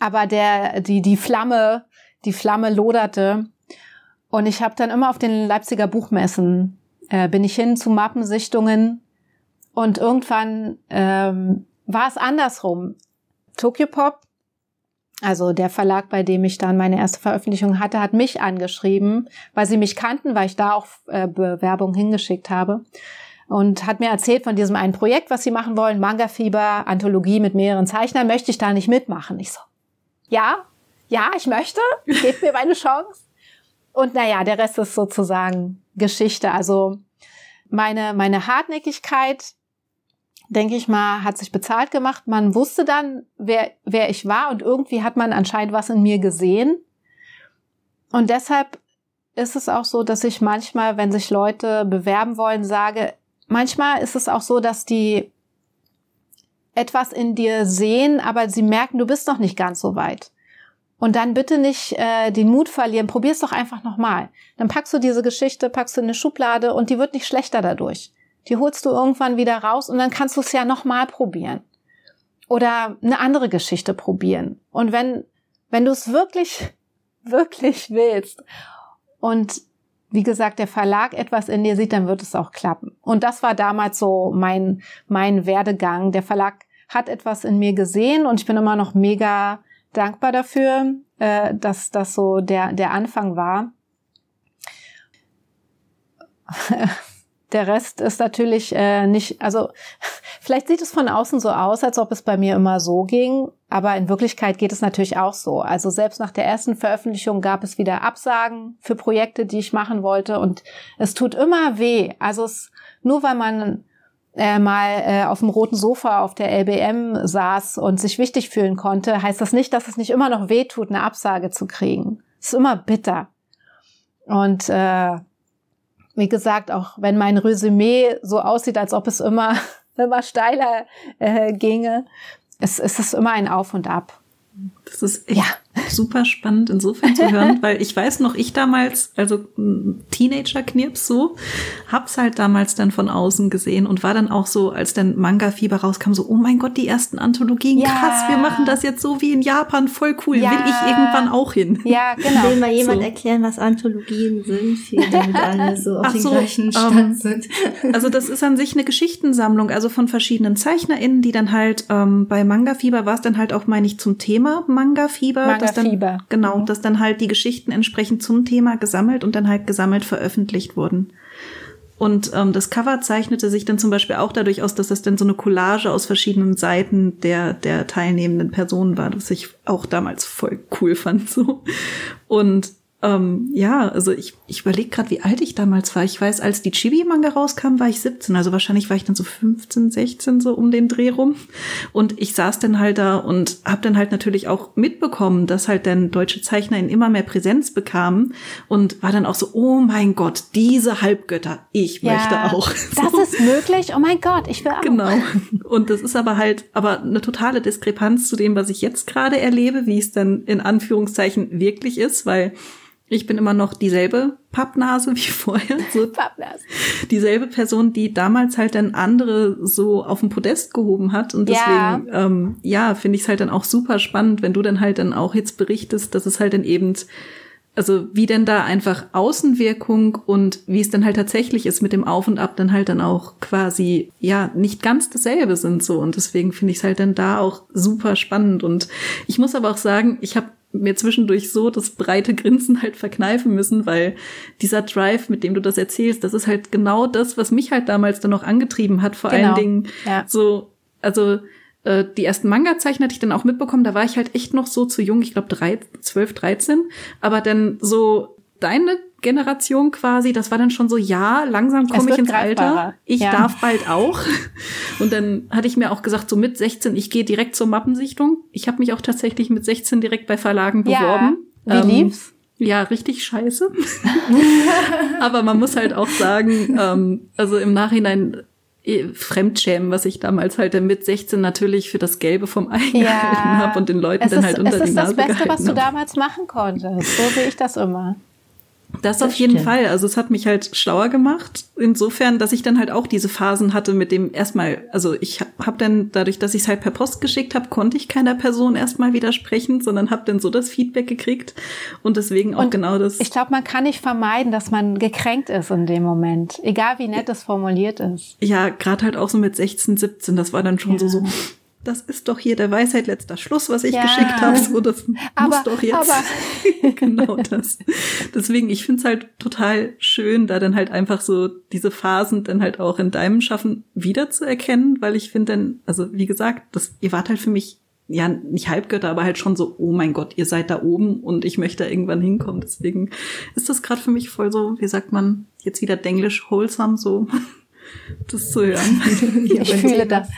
Aber der, die, die Flamme, die Flamme loderte. Und ich habe dann immer auf den Leipziger Buchmessen äh, bin ich hin zu Mappensichtungen. Und irgendwann ähm, war es andersrum. Tokyo Pop, also der Verlag, bei dem ich dann meine erste Veröffentlichung hatte, hat mich angeschrieben, weil sie mich kannten, weil ich da auch äh, Bewerbung hingeschickt habe und hat mir erzählt von diesem einen Projekt, was sie machen wollen, Manga Fieber, Anthologie mit mehreren Zeichnern, möchte ich da nicht mitmachen? Ich so, ja, ja, ich möchte, gebt mir meine Chance. Und naja, der Rest ist sozusagen Geschichte. Also meine, meine Hartnäckigkeit, denke ich mal, hat sich bezahlt gemacht. Man wusste dann, wer, wer ich war und irgendwie hat man anscheinend was in mir gesehen. Und deshalb ist es auch so, dass ich manchmal, wenn sich Leute bewerben wollen, sage, manchmal ist es auch so, dass die etwas in dir sehen, aber sie merken, du bist noch nicht ganz so weit. Und dann bitte nicht äh, den Mut verlieren, probier's doch einfach nochmal. Dann packst du diese Geschichte, packst du in eine Schublade und die wird nicht schlechter dadurch. Die holst du irgendwann wieder raus und dann kannst du es ja nochmal probieren. Oder eine andere Geschichte probieren. Und wenn, wenn du es wirklich, wirklich willst und wie gesagt, der Verlag etwas in dir sieht, dann wird es auch klappen. Und das war damals so mein, mein Werdegang. Der Verlag hat etwas in mir gesehen und ich bin immer noch mega dankbar dafür, äh, dass das so der, der Anfang war. der Rest ist natürlich äh, nicht, also vielleicht sieht es von außen so aus, als ob es bei mir immer so ging, aber in Wirklichkeit geht es natürlich auch so. Also selbst nach der ersten Veröffentlichung gab es wieder Absagen für Projekte, die ich machen wollte und es tut immer weh. Also es, nur weil man äh, mal äh, auf dem roten Sofa auf der LBM saß und sich wichtig fühlen konnte, heißt das nicht, dass es nicht immer noch weh tut, eine Absage zu kriegen. Es ist immer bitter. Und äh, wie gesagt, auch wenn mein Resümee so aussieht, als ob es immer, immer steiler äh, ginge, es, es ist immer ein Auf und Ab. Das ist echt ja. super spannend insofern zu hören, weil ich weiß noch, ich damals, also Teenager-Knirps so, hab's halt damals dann von außen gesehen und war dann auch so, als dann Manga-Fieber rauskam, so, oh mein Gott, die ersten Anthologien, ja. krass, wir machen das jetzt so wie in Japan, voll cool, ja. will ich irgendwann auch hin. Ja, genau. Will mal jemand so. erklären, was Anthologien sind, für damit alle so auf Ach den so, gleichen Stand um, ähm, sind. Also das ist an sich eine Geschichtensammlung, also von verschiedenen ZeichnerInnen, die dann halt ähm, bei Manga-Fieber war es dann halt auch, meine ich, zum Thema Manga-Fieber. Manga dass dann, genau, mhm. dass dann halt die Geschichten entsprechend zum Thema gesammelt und dann halt gesammelt veröffentlicht wurden. Und ähm, das Cover zeichnete sich dann zum Beispiel auch dadurch aus, dass das dann so eine Collage aus verschiedenen Seiten der, der teilnehmenden Personen war, was ich auch damals voll cool fand. So. Und ähm, ja, also ich, ich überlege gerade, wie alt ich damals war. Ich weiß, als die Chibi-Manga rauskam, war ich 17. Also wahrscheinlich war ich dann so 15, 16 so um den Dreh rum. Und ich saß dann halt da und habe dann halt natürlich auch mitbekommen, dass halt dann deutsche Zeichner in immer mehr Präsenz bekamen und war dann auch so, oh mein Gott, diese Halbgötter, ich ja, möchte auch. Das ist möglich, oh mein Gott, ich will auch. Genau. Und das ist aber halt, aber eine totale Diskrepanz zu dem, was ich jetzt gerade erlebe, wie es dann in Anführungszeichen wirklich ist, weil ich bin immer noch dieselbe Pappnase wie vorher. So Pappnase. Dieselbe Person, die damals halt dann andere so auf den Podest gehoben hat. Und deswegen, ja, ähm, ja finde ich es halt dann auch super spannend, wenn du dann halt dann auch jetzt berichtest, dass es halt dann eben, also wie denn da einfach Außenwirkung und wie es dann halt tatsächlich ist mit dem Auf und Ab dann halt dann auch quasi, ja, nicht ganz dasselbe sind so. Und deswegen finde ich es halt dann da auch super spannend. Und ich muss aber auch sagen, ich habe mir zwischendurch so das breite Grinsen halt verkneifen müssen, weil dieser Drive, mit dem du das erzählst, das ist halt genau das, was mich halt damals dann noch angetrieben hat. Vor genau. allen Dingen ja. so, also äh, die ersten Manga-Zeichen hatte ich dann auch mitbekommen, da war ich halt echt noch so zu jung, ich glaube 12, 13, aber dann so deine Generation quasi, das war dann schon so, ja, langsam komme ich ins Alter. Ich ja. darf bald auch. Und dann hatte ich mir auch gesagt, so mit 16, ich gehe direkt zur Mappensichtung. Ich habe mich auch tatsächlich mit 16 direkt bei Verlagen beworben. Ja. Wie ähm, lief's? Ja, richtig scheiße. Aber man muss halt auch sagen, ähm, also im Nachhinein eh, Fremdschämen, was ich damals halt mit 16 natürlich für das Gelbe vom Ei ja. gehalten habe und den Leuten es dann halt unter die Nase gehalten Es ist das Beste, was du damals machen konntest. So sehe ich das immer. Das, das auf jeden stimmt. Fall. Also es hat mich halt schlauer gemacht. Insofern, dass ich dann halt auch diese Phasen hatte mit dem erstmal, also ich habe dann dadurch, dass ich es halt per Post geschickt habe, konnte ich keiner Person erstmal widersprechen, sondern habe dann so das Feedback gekriegt und deswegen auch und genau das. Ich glaube, man kann nicht vermeiden, dass man gekränkt ist in dem Moment, egal wie nett es formuliert ist. Ja, gerade halt auch so mit 16, 17, das war dann schon ja. so so das ist doch hier der Weisheit letzter Schluss, was ich ja. geschickt habe. So, das aber, muss doch jetzt. genau das. Deswegen, ich finde es halt total schön, da dann halt einfach so diese Phasen dann halt auch in deinem Schaffen wiederzuerkennen, weil ich finde dann, also wie gesagt, das, ihr wart halt für mich ja, nicht Halbgötter, aber halt schon so, oh mein Gott, ihr seid da oben und ich möchte da irgendwann hinkommen. Deswegen ist das gerade für mich voll so, wie sagt man, jetzt wieder denglisch wholesome, so das zu hören. ja, ich fühle das.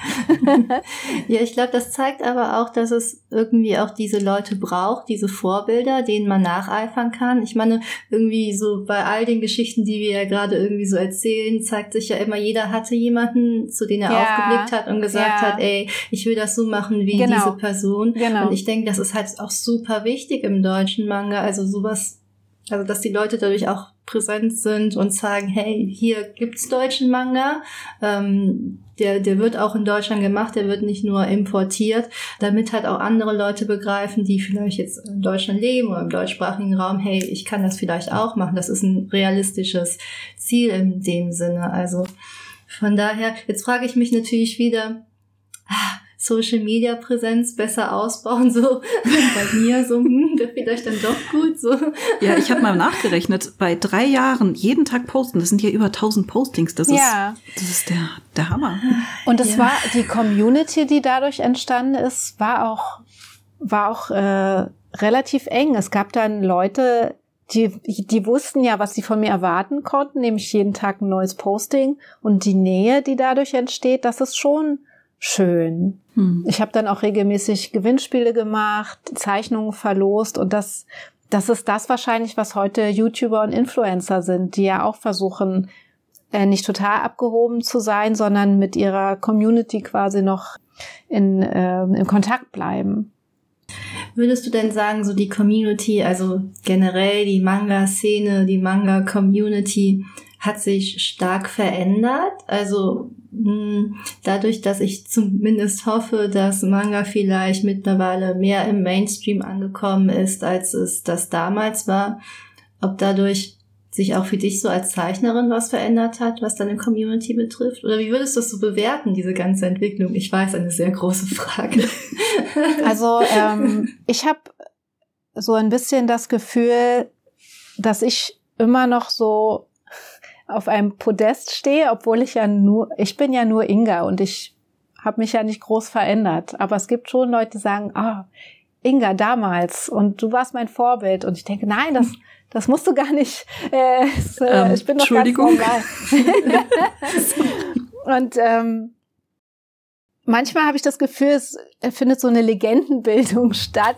ja, ich glaube, das zeigt aber auch, dass es irgendwie auch diese Leute braucht, diese Vorbilder, denen man nacheifern kann. Ich meine, irgendwie so bei all den Geschichten, die wir ja gerade irgendwie so erzählen, zeigt sich ja immer, jeder hatte jemanden, zu dem er ja, aufgeblickt hat und gesagt ja. hat, ey, ich will das so machen wie genau. diese Person. Genau. Und ich denke, das ist halt auch super wichtig im deutschen Manga. Also sowas, also dass die Leute dadurch auch präsent sind und sagen, hey, hier gibt's deutschen Manga. Ähm, der, der wird auch in Deutschland gemacht, der wird nicht nur importiert, damit halt auch andere Leute begreifen, die vielleicht jetzt in Deutschland leben oder im deutschsprachigen Raum, hey, ich kann das vielleicht auch machen. Das ist ein realistisches Ziel in dem Sinne. Also von daher, jetzt frage ich mich natürlich wieder, ah, Social Media Präsenz besser ausbauen, so bei mir so, hm, wäre vielleicht dann doch gut, so. Ja, ich habe mal nachgerechnet, bei drei Jahren jeden Tag posten, das sind ja über 1000 Postings, das Ja. ist, das ist der, der Hammer. Und es Ja. war die Community, die dadurch entstanden ist, war auch war auch äh, relativ eng. Es gab dann Leute, die die wussten ja, was sie von mir erwarten konnten, nämlich jeden Tag ein neues Posting und die Nähe, die dadurch entsteht, das ist schon schön. Hm. Ich habe dann auch regelmäßig Gewinnspiele gemacht, Zeichnungen verlost und das das ist das wahrscheinlich, was heute YouTuber und Influencer sind, die ja auch versuchen, äh, nicht total abgehoben zu sein, sondern mit ihrer Community quasi noch in, äh, in Kontakt bleiben. Würdest du denn sagen, so die Community, also generell die Manga-Szene, die Manga-Community hat sich stark verändert? Also mh, dadurch, dass ich zumindest hoffe, dass Manga vielleicht mittlerweile mehr im Mainstream angekommen ist, als es das damals war, ob dadurch sich auch für dich so als Zeichnerin was verändert hat, was deine Community betrifft? Oder wie würdest du das so bewerten, diese ganze Entwicklung? Ich weiß, eine sehr große Frage. Also ähm, ich habe so ein bisschen das Gefühl, dass ich immer noch so auf einem Podest stehe, obwohl ich ja nur, ich bin ja nur Inga und ich habe mich ja nicht groß verändert. Aber es gibt schon Leute, die sagen, ah, Inga damals und du warst mein Vorbild. Und ich denke, nein, das, das musst du gar nicht. Äh, es, äh, Ähm, ich bin doch ganz normal. und ähm, manchmal habe ich das Gefühl, es findet so eine Legendenbildung statt,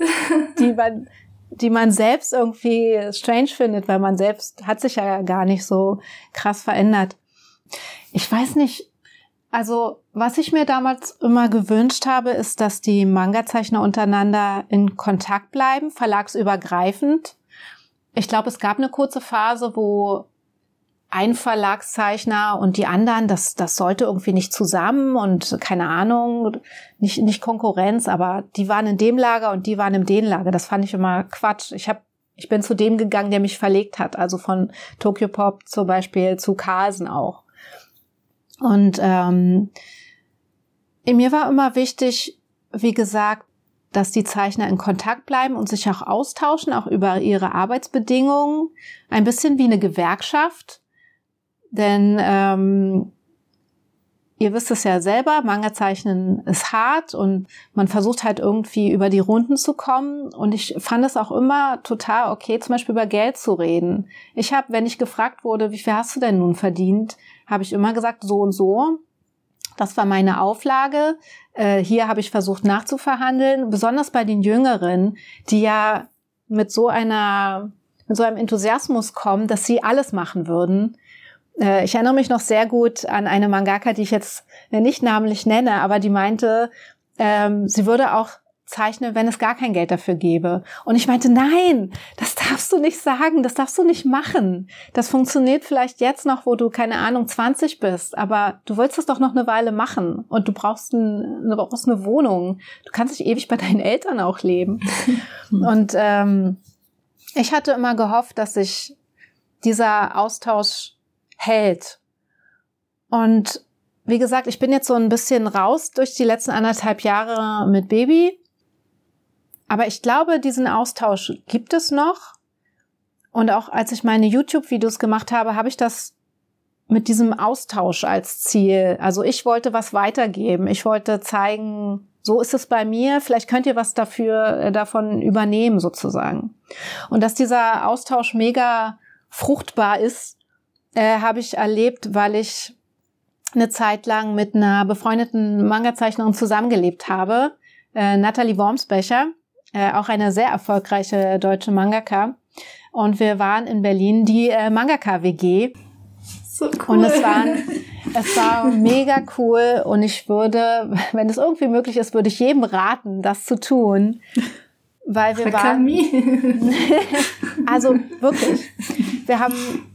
die man, die man selbst irgendwie strange findet, weil man selbst hat sich ja gar nicht so krass verändert. Ich weiß nicht, also was ich mir damals immer gewünscht habe, ist, dass die Manga-Zeichner untereinander in Kontakt bleiben, verlagsübergreifend. Ich glaube, es gab eine kurze Phase, wo ein Verlagszeichner und die anderen, das, das sollte irgendwie nicht zusammen und keine Ahnung, nicht, nicht Konkurrenz, aber die waren in dem Lager und die waren in dem Lager. Das fand ich immer Quatsch. Ich hab, ich bin zu dem gegangen, der mich verlegt hat, also von Tokyo Pop zum Beispiel zu Carlsen auch. Und ähm, mir war immer wichtig, wie gesagt, dass die Zeichner in Kontakt bleiben und sich auch austauschen, auch über ihre Arbeitsbedingungen. Ein bisschen wie eine Gewerkschaft. Denn ähm, ihr wisst es ja selber, Manga zeichnen ist hart und man versucht halt irgendwie über die Runden zu kommen. Und ich fand es auch immer total okay, zum Beispiel über Geld zu reden. Ich habe, wenn ich gefragt wurde, wie viel hast du denn nun verdient, habe ich immer gesagt, so und so. Das war meine Auflage. Äh, hier habe ich versucht nachzuverhandeln, besonders bei den Jüngeren, die ja mit so einer, mit so einem Enthusiasmus kommen, dass sie alles machen würden. Äh, ich erinnere mich noch sehr gut an eine Mangaka, die ich jetzt nicht namentlich nenne, aber die meinte, ähm, sie würde auch zeichnen, wenn es gar kein Geld dafür gäbe. Und ich meinte, nein, das darfst du nicht sagen, das darfst du nicht machen. Das funktioniert vielleicht jetzt noch, wo du, keine Ahnung, 20 bist, aber du willst das doch noch eine Weile machen und du brauchst, ein, du brauchst eine Wohnung. Du kannst nicht ewig bei deinen Eltern auch leben. und ähm, ich hatte immer gehofft, dass sich dieser Austausch hält. Und wie gesagt, ich bin jetzt so ein bisschen raus durch die letzten anderthalb Jahre mit Baby. Aber ich glaube, diesen Austausch gibt es noch. Und auch als ich meine YouTube-Videos gemacht habe, habe ich das mit diesem Austausch als Ziel. Also ich wollte was weitergeben. Ich wollte zeigen, so ist es bei mir. Vielleicht könnt ihr was dafür, äh, davon übernehmen sozusagen. Und dass dieser Austausch mega fruchtbar ist, äh, habe ich erlebt, weil ich eine Zeit lang mit einer befreundeten Manga-Zeichnerin zusammengelebt habe, äh, Nathalie Wormsbecher, äh, auch eine sehr erfolgreiche deutsche Mangaka. Und wir waren in Berlin die äh, Mangaka-WG. So cool. Und es war, es war mega cool. Und ich würde, wenn es irgendwie möglich ist, würde ich jedem raten, das zu tun. Weil wir waren, Hakami. also wirklich, wir haben,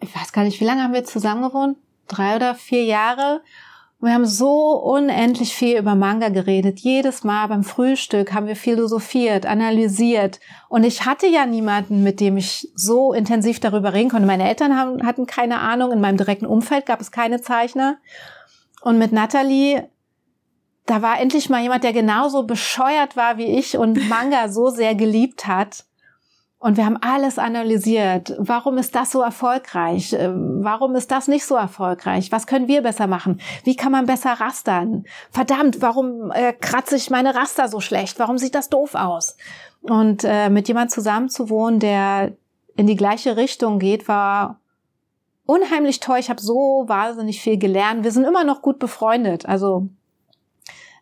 ich weiß gar nicht, wie lange haben wir zusammen gewohnt? Drei oder vier Jahre. Wir haben so unendlich viel über Manga geredet. Jedes Mal beim Frühstück haben wir philosophiert, analysiert. Und ich hatte ja niemanden, mit dem ich so intensiv darüber reden konnte. Meine Eltern haben, hatten keine Ahnung. In meinem direkten Umfeld gab es keine Zeichner. Und mit Natalie, da war endlich mal jemand, der genauso bescheuert war wie ich und Manga so sehr geliebt hat. Und wir haben alles analysiert. Warum ist das so erfolgreich? Äh, warum ist das nicht so erfolgreich? Was können wir besser machen? Wie kann man besser rastern? Verdammt, warum äh, kratze ich meine Raster so schlecht? Warum sieht das doof aus? Und äh, mit jemand zusammen zu wohnen, der in die gleiche Richtung geht, war unheimlich toll. Ich habe so wahnsinnig viel gelernt. Wir sind immer noch gut befreundet. Also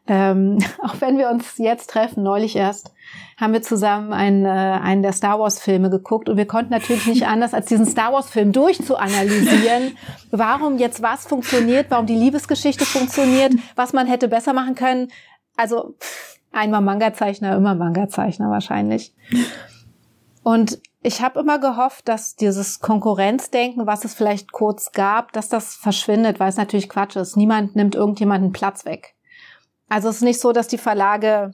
ähm, auch wenn wir uns jetzt treffen, neulich erst, haben wir zusammen einen, äh, einen der Star Wars Filme geguckt und wir konnten natürlich nicht anders, als diesen Star Wars Film durchzuanalysieren, warum jetzt was funktioniert, warum die Liebesgeschichte funktioniert, was man hätte besser machen können. Also einmal Manga-Zeichner, immer Manga-Zeichner wahrscheinlich. Und ich habe immer gehofft, dass dieses Konkurrenzdenken, was es vielleicht kurz gab, dass das verschwindet, weil es natürlich Quatsch ist. Niemand nimmt irgendjemanden Platz weg. Also es ist nicht so, dass die Verlage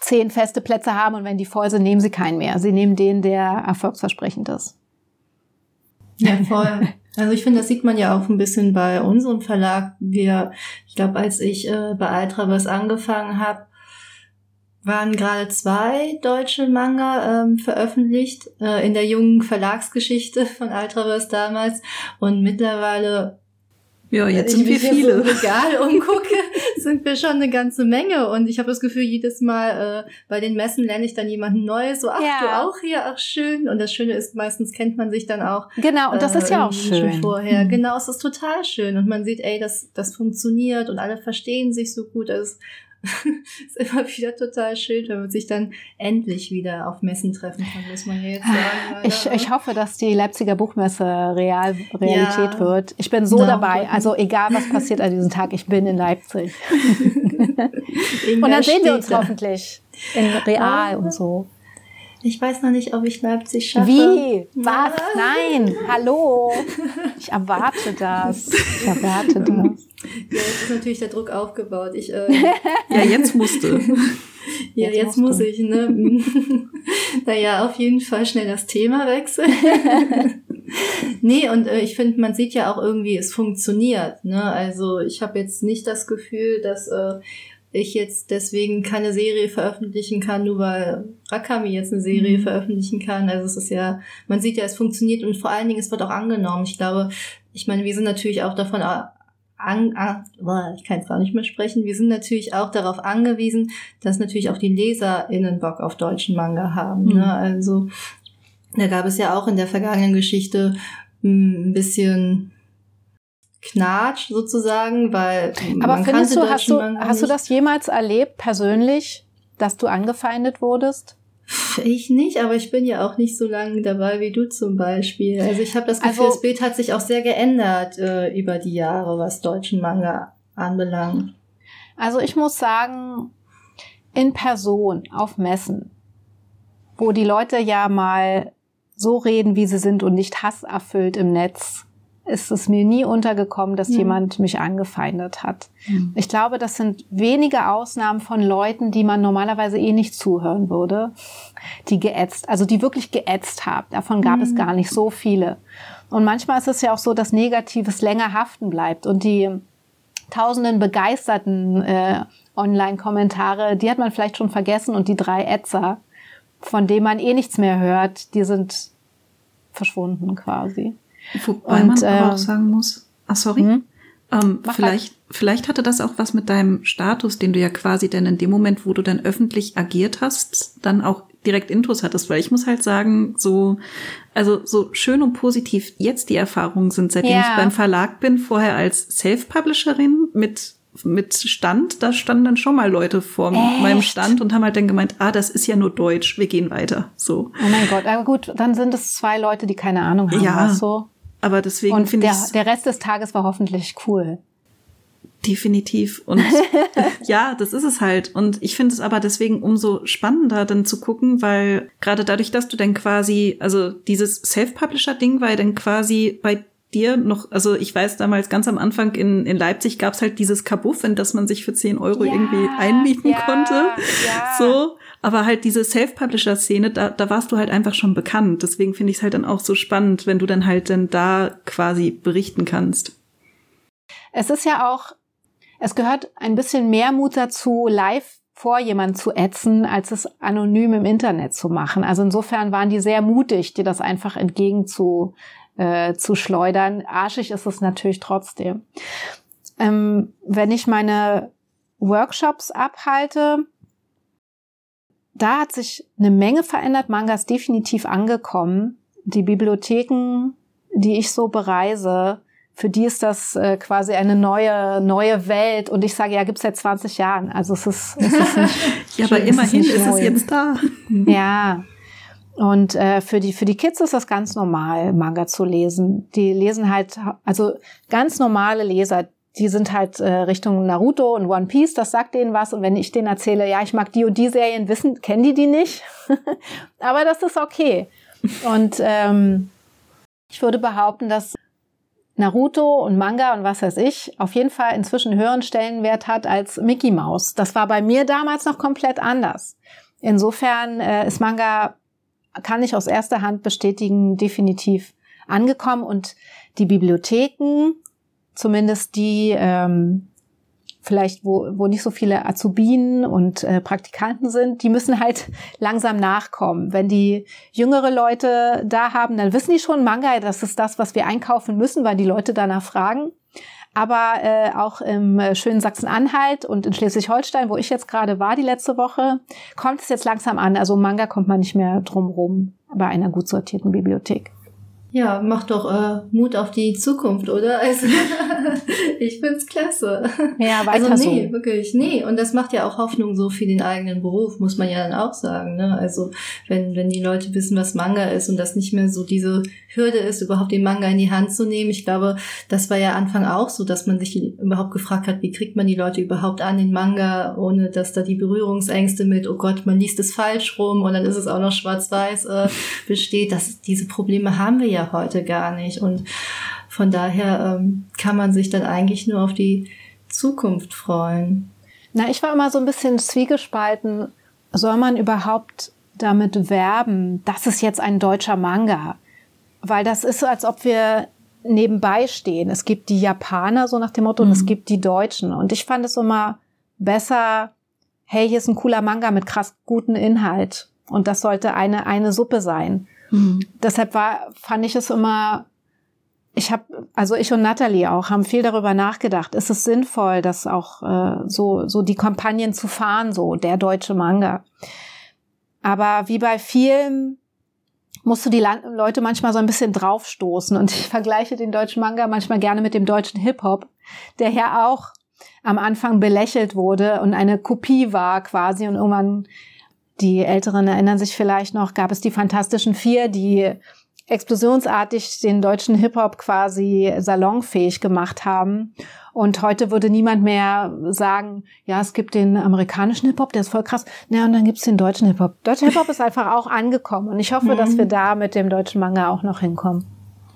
zehn feste Plätze haben und wenn die voll sind, nehmen sie keinen mehr. Sie nehmen den, der erfolgsversprechend ist. Ja, voll. Also ich finde, das sieht man ja auch ein bisschen bei unserem Verlag. Wir, ich glaube, als ich äh, bei Altraverse angefangen habe, waren gerade zwei deutsche Manga ähm, veröffentlicht äh, in der jungen Verlagsgeschichte von Altraverse damals und mittlerweile ja, jetzt sind wir viele. So Regal umgucke, sind wir schon eine ganze Menge. Und ich habe das Gefühl, jedes Mal äh, bei den Messen lerne ich dann jemanden Neues. So, ach, ja. du auch hier, ach schön. Und das Schöne ist, meistens kennt man sich dann auch. Genau, und das äh, ist ja auch schön. Schon vorher. Mhm. Genau, es ist total schön. Und man sieht, ey, das, das funktioniert und alle verstehen sich so gut. Das ist immer wieder total schön, wenn man sich dann endlich wieder auf Messen treffen kann, muss man ja jetzt sagen. Ich, ich hoffe, dass die Leipziger Buchmesse real, Realität ja, wird. Ich bin so dabei. Also egal, was passiert an diesem Tag, ich bin in Leipzig. und dann sehen wir uns da. hoffentlich in real und so. Ich weiß noch nicht, ob ich Leipzig schaffe. Wie? Was? Nein. Hallo. Ich erwarte das. Ich erwarte das. Ja, jetzt ist natürlich der Druck aufgebaut. Ich, äh, ja, jetzt musste. ja, jetzt, jetzt muss ich, ne? naja, auf jeden Fall schnell das Thema wechseln. nee, und äh, ich finde, man sieht ja auch irgendwie, es funktioniert. Ne? Also ich habe jetzt nicht das Gefühl, dass äh, ich jetzt deswegen keine Serie veröffentlichen kann, nur weil Rakami jetzt eine Serie mhm. veröffentlichen kann. Also es ist ja, man sieht ja, es funktioniert und vor allen Dingen, es wird auch angenommen. Ich glaube, ich meine, wir sind natürlich auch davon an, an boah, ich kann es gar nicht mehr sprechen. Wir sind natürlich auch darauf angewiesen, dass natürlich auch die LeserInnen Bock auf deutschen Manga haben. Ne? Mhm. Ne? Also da gab es ja auch in der vergangenen Geschichte hm, ein bisschen Knatsch sozusagen, weil aber findest du hast du hast du das jemals erlebt persönlich, dass du angefeindet wurdest? Ich nicht, aber ich bin ja auch nicht so lange dabei wie du zum Beispiel. Also ich habe das Gefühl, also, das Bild hat sich auch sehr geändert äh, über die Jahre, was deutschen Manga anbelangt. Also ich muss sagen, in Person auf Messen, wo die Leute ja mal so reden, wie sie sind und nicht hasserfüllt im Netz, ist es mir nie untergekommen, dass mhm. jemand mich angefeindet hat. Mhm. Ich glaube, das sind wenige Ausnahmen von Leuten, die man normalerweise eh nicht zuhören würde, die geätzt, also die wirklich geätzt haben. Davon gab mhm. es gar nicht so viele. Und manchmal ist es ja auch so, dass Negatives länger haften bleibt und die tausenden begeisterten äh, Online-Kommentare, die hat man vielleicht schon vergessen und die drei Ätzer, von denen man eh nichts mehr hört, die sind verschwunden quasi. Wobei und, man aber auch ähm, sagen muss, ah sorry, hm? ähm, vielleicht, vielleicht hatte das auch was mit deinem Status, den du ja quasi dann in dem Moment, wo du dann öffentlich agiert hast, dann auch direkt Intus hattest, weil ich muss halt sagen, so, also so schön und positiv jetzt die Erfahrungen sind, seitdem ja. ich beim Verlag bin, vorher als Self-Publisherin mit mit Stand, da standen dann schon mal Leute vor Echt? meinem Stand und haben halt dann gemeint, ah, das ist ja nur Deutsch, wir gehen weiter. So. Oh mein Gott, aber gut, dann sind es zwei Leute, die keine Ahnung haben. Ja, so. Aber deswegen finde ich. Der, der Rest des Tages war hoffentlich cool. Definitiv. Und ja, das ist es halt. Und ich finde es aber deswegen umso spannender, dann zu gucken, weil gerade dadurch, dass du dann quasi, also dieses Self-Publisher-Ding war ja dann quasi bei dir noch, also ich weiß damals ganz am Anfang in, in Leipzig gab's halt dieses Kabuff, in das man sich für 10 Euro ja, irgendwie einmieten ja, konnte. Ja. So. Aber halt diese Self-Publisher-Szene, da, da warst du halt einfach schon bekannt. Deswegen finde ich es halt dann auch so spannend, wenn du dann halt dann da quasi berichten kannst. Es ist ja auch, es gehört ein bisschen mehr Mut dazu, live vor jemand zu ätzen, als es anonym im Internet zu machen. Also insofern waren die sehr mutig, dir das einfach entgegen zu, äh, zu schleudern. Arschig ist es natürlich trotzdem. Ähm, wenn ich meine Workshops abhalte, da hat sich eine Menge verändert. Manga ist definitiv angekommen. Die Bibliotheken, die ich so bereise, für die ist das äh, quasi eine neue neue Welt. Und ich sage, ja, gibt's seit 20 Jahren. Also es ist, es ist nicht. ja, aber immerhin ist, ist es jetzt da. ja. Und äh, für die für die Kids ist das ganz normal, Manga zu lesen. Die lesen halt, also ganz normale Leser, die sind halt äh, Richtung Naruto und One Piece, das sagt denen was. Und wenn ich denen erzähle, ja, ich mag die und die Serien, wissen, kennen die die nicht. Aber das ist okay. Und ähm, ich würde behaupten, dass Naruto und Manga und was weiß ich auf jeden Fall inzwischen höheren Stellenwert hat als Mickey Mouse. Das war bei mir damals noch komplett anders. Insofern äh, ist Manga, kann ich aus erster Hand bestätigen, definitiv angekommen und die Bibliotheken, zumindest die ähm, vielleicht, wo, wo nicht so viele Azubinen und äh, Praktikanten sind, die müssen halt langsam nachkommen. Wenn die jüngere Leute da haben, dann wissen die schon, Manga, das ist das, was wir einkaufen müssen, weil die Leute danach fragen. Aber äh, auch im äh, schönen Sachsen-Anhalt und in Schleswig-Holstein, wo ich jetzt gerade war die letzte Woche, kommt es jetzt langsam an. Also Manga kommt man nicht mehr drum rum bei einer gut sortierten Bibliothek. Ja, mach doch äh, Mut auf die Zukunft, oder? Also ich find's klasse. Ja, weiter also nee, so. wirklich, nee. Und das macht ja auch Hoffnung so für den eigenen Beruf, muss man ja dann auch sagen. Ne? Also wenn wenn die Leute wissen, was Manga ist und das nicht mehr so diese Hürde ist, überhaupt den Manga in die Hand zu nehmen. Ich glaube, das war ja Anfang auch so, dass man sich überhaupt gefragt hat, wie kriegt man die Leute überhaupt an den Manga, ohne dass da die Berührungsängste mit, oh Gott, man liest es falsch rum und dann ist es auch noch schwarz-weiß äh, besteht. Das, diese Probleme haben wir ja ja heute gar nicht. Und von daher ähm, kann man sich dann eigentlich nur auf die Zukunft freuen. Na, ich war immer so ein bisschen zwiegespalten. Soll man überhaupt damit werben, das ist jetzt ein deutscher Manga? Weil das ist so, als ob wir nebenbei stehen. Es gibt die Japaner, so nach dem Motto, mhm. und es mhm. gibt die Deutschen. Und ich fand es immer besser, hey, hier ist ein cooler Manga mit krass guten Inhalt. Und das sollte eine, eine Suppe sein. Mhm. Deshalb war, fand ich es immer, ich habe, also ich und Natalie auch, haben viel darüber nachgedacht. Ist es sinnvoll, das auch äh, so, so die Kampagnen zu fahren, so der deutsche Manga? Aber wie bei vielen musst du die Leute manchmal so ein bisschen draufstoßen. Und ich vergleiche den deutschen Manga manchmal gerne mit dem deutschen Hip-Hop, der ja auch am Anfang belächelt wurde und eine Kopie war quasi und irgendwann die Älteren erinnern sich vielleicht noch, gab es die Fantastischen Vier, die explosionsartig den deutschen Hip-Hop quasi salonfähig gemacht haben. Und heute würde niemand mehr sagen, ja, es gibt den amerikanischen Hip-Hop, der ist voll krass. Ja, und dann gibt's den deutschen Hip-Hop. Deutscher Hip-Hop ist einfach auch angekommen. Und ich hoffe, mhm. dass wir da mit dem deutschen Manga auch noch hinkommen.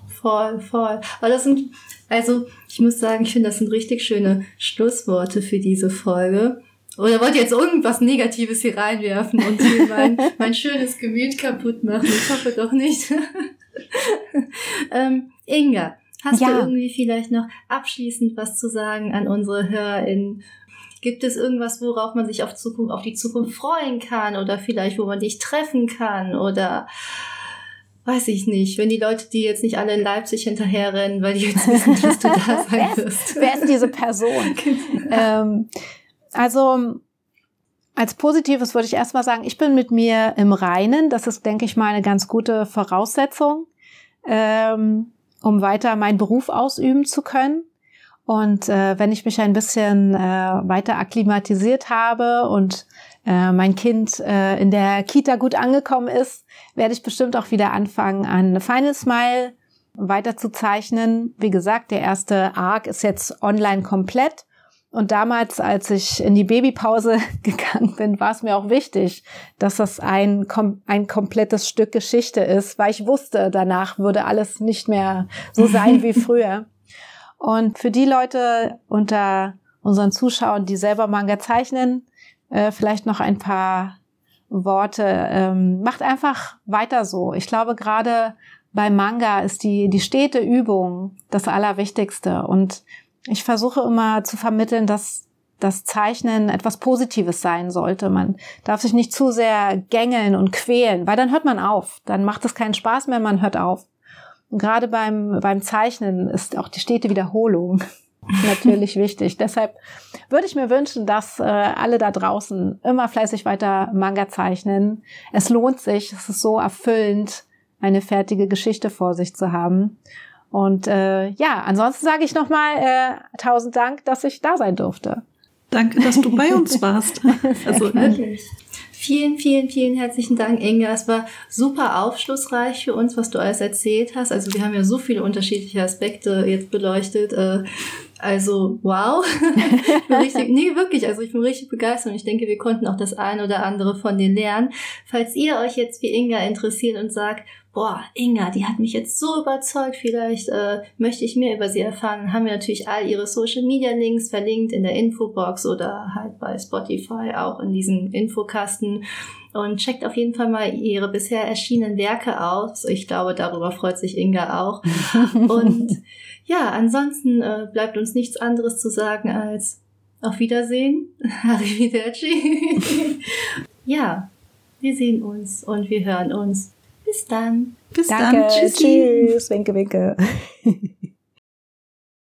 Voll, voll. Aber das sind, also ich muss sagen, ich finde, das sind richtig schöne Schlussworte für diese Folge. Oder wollt ihr jetzt irgendwas Negatives hier reinwerfen und hier mein, mein schönes Gemüt kaputt machen? Ich hoffe doch nicht. ähm, Inga, hast ja. du irgendwie vielleicht noch abschließend was zu sagen an unsere HörerInnen? Gibt es irgendwas, worauf man sich auf, Zukunft, auf die Zukunft freuen kann? Oder vielleicht, wo man dich treffen kann? Oder weiß ich nicht, wenn die Leute, die jetzt nicht alle in Leipzig hinterherrennen, weil die jetzt wissen, dass du da sein wirst. Wer ist diese Person? ähm, also als Positives würde ich erstmal sagen, ich bin mit mir im Reinen. Das ist, denke ich mal, eine ganz gute Voraussetzung, ähm, um weiter meinen Beruf ausüben zu können. Und äh, wenn ich mich ein bisschen äh, weiter akklimatisiert habe und äh, mein Kind äh, in der Kita gut angekommen ist, werde ich bestimmt auch wieder anfangen, an Final Smile weiter zu zeichnen. Wie gesagt, der erste Arc ist jetzt online komplett. Und damals, als ich in die Babypause gegangen bin, war es mir auch wichtig, dass das ein, ein komplettes Stück Geschichte ist, weil ich wusste, danach würde alles nicht mehr so sein wie früher. Und für die Leute unter unseren Zuschauern, die selber Manga zeichnen, äh, vielleicht noch ein paar Worte. Ähm, macht einfach weiter so. Ich glaube, gerade bei Manga ist die, die stete Übung das Allerwichtigste. Und ich versuche immer zu vermitteln, dass das Zeichnen etwas Positives sein sollte. Man darf sich nicht zu sehr gängeln und quälen, weil dann hört man auf. Dann macht es keinen Spaß mehr, man hört auf. Und gerade beim, beim Zeichnen ist auch die stete Wiederholung natürlich wichtig. Deshalb würde ich mir wünschen, dass äh, alle da draußen immer fleißig weiter Manga zeichnen. Es lohnt sich, es ist so erfüllend, eine fertige Geschichte vor sich zu haben. Und äh, ja, ansonsten sage ich nochmal äh, tausend Dank, dass ich da sein durfte. Danke, dass du bei uns warst. Also wirklich. Vielen, vielen, vielen herzlichen Dank, Inge. Es war super aufschlussreich für uns, was du alles erzählt hast. Also wir haben ja so viele unterschiedliche Aspekte jetzt beleuchtet. Äh, also, wow. richtig, nee, wirklich. Also ich bin richtig begeistert und ich denke, wir konnten auch das eine oder andere von dir lernen. Falls ihr euch jetzt wie Inga interessiert und sagt, boah, Inga, die hat mich jetzt so überzeugt, vielleicht äh, möchte ich mehr über sie erfahren, haben wir natürlich all ihre Social Media Links verlinkt in der Infobox oder halt bei Spotify auch in diesem Infokasten. Und checkt auf jeden Fall mal ihre bisher erschienenen Werke aus. Ich glaube, darüber freut sich Inga auch. Und ja, ansonsten äh, bleibt uns nichts anderes zu sagen als auf Wiedersehen. Arrivederci. ja, wir sehen uns und wir hören uns. Bis dann. Bis Danke. dann. Tschüssi. Tschüss. Winke, winke.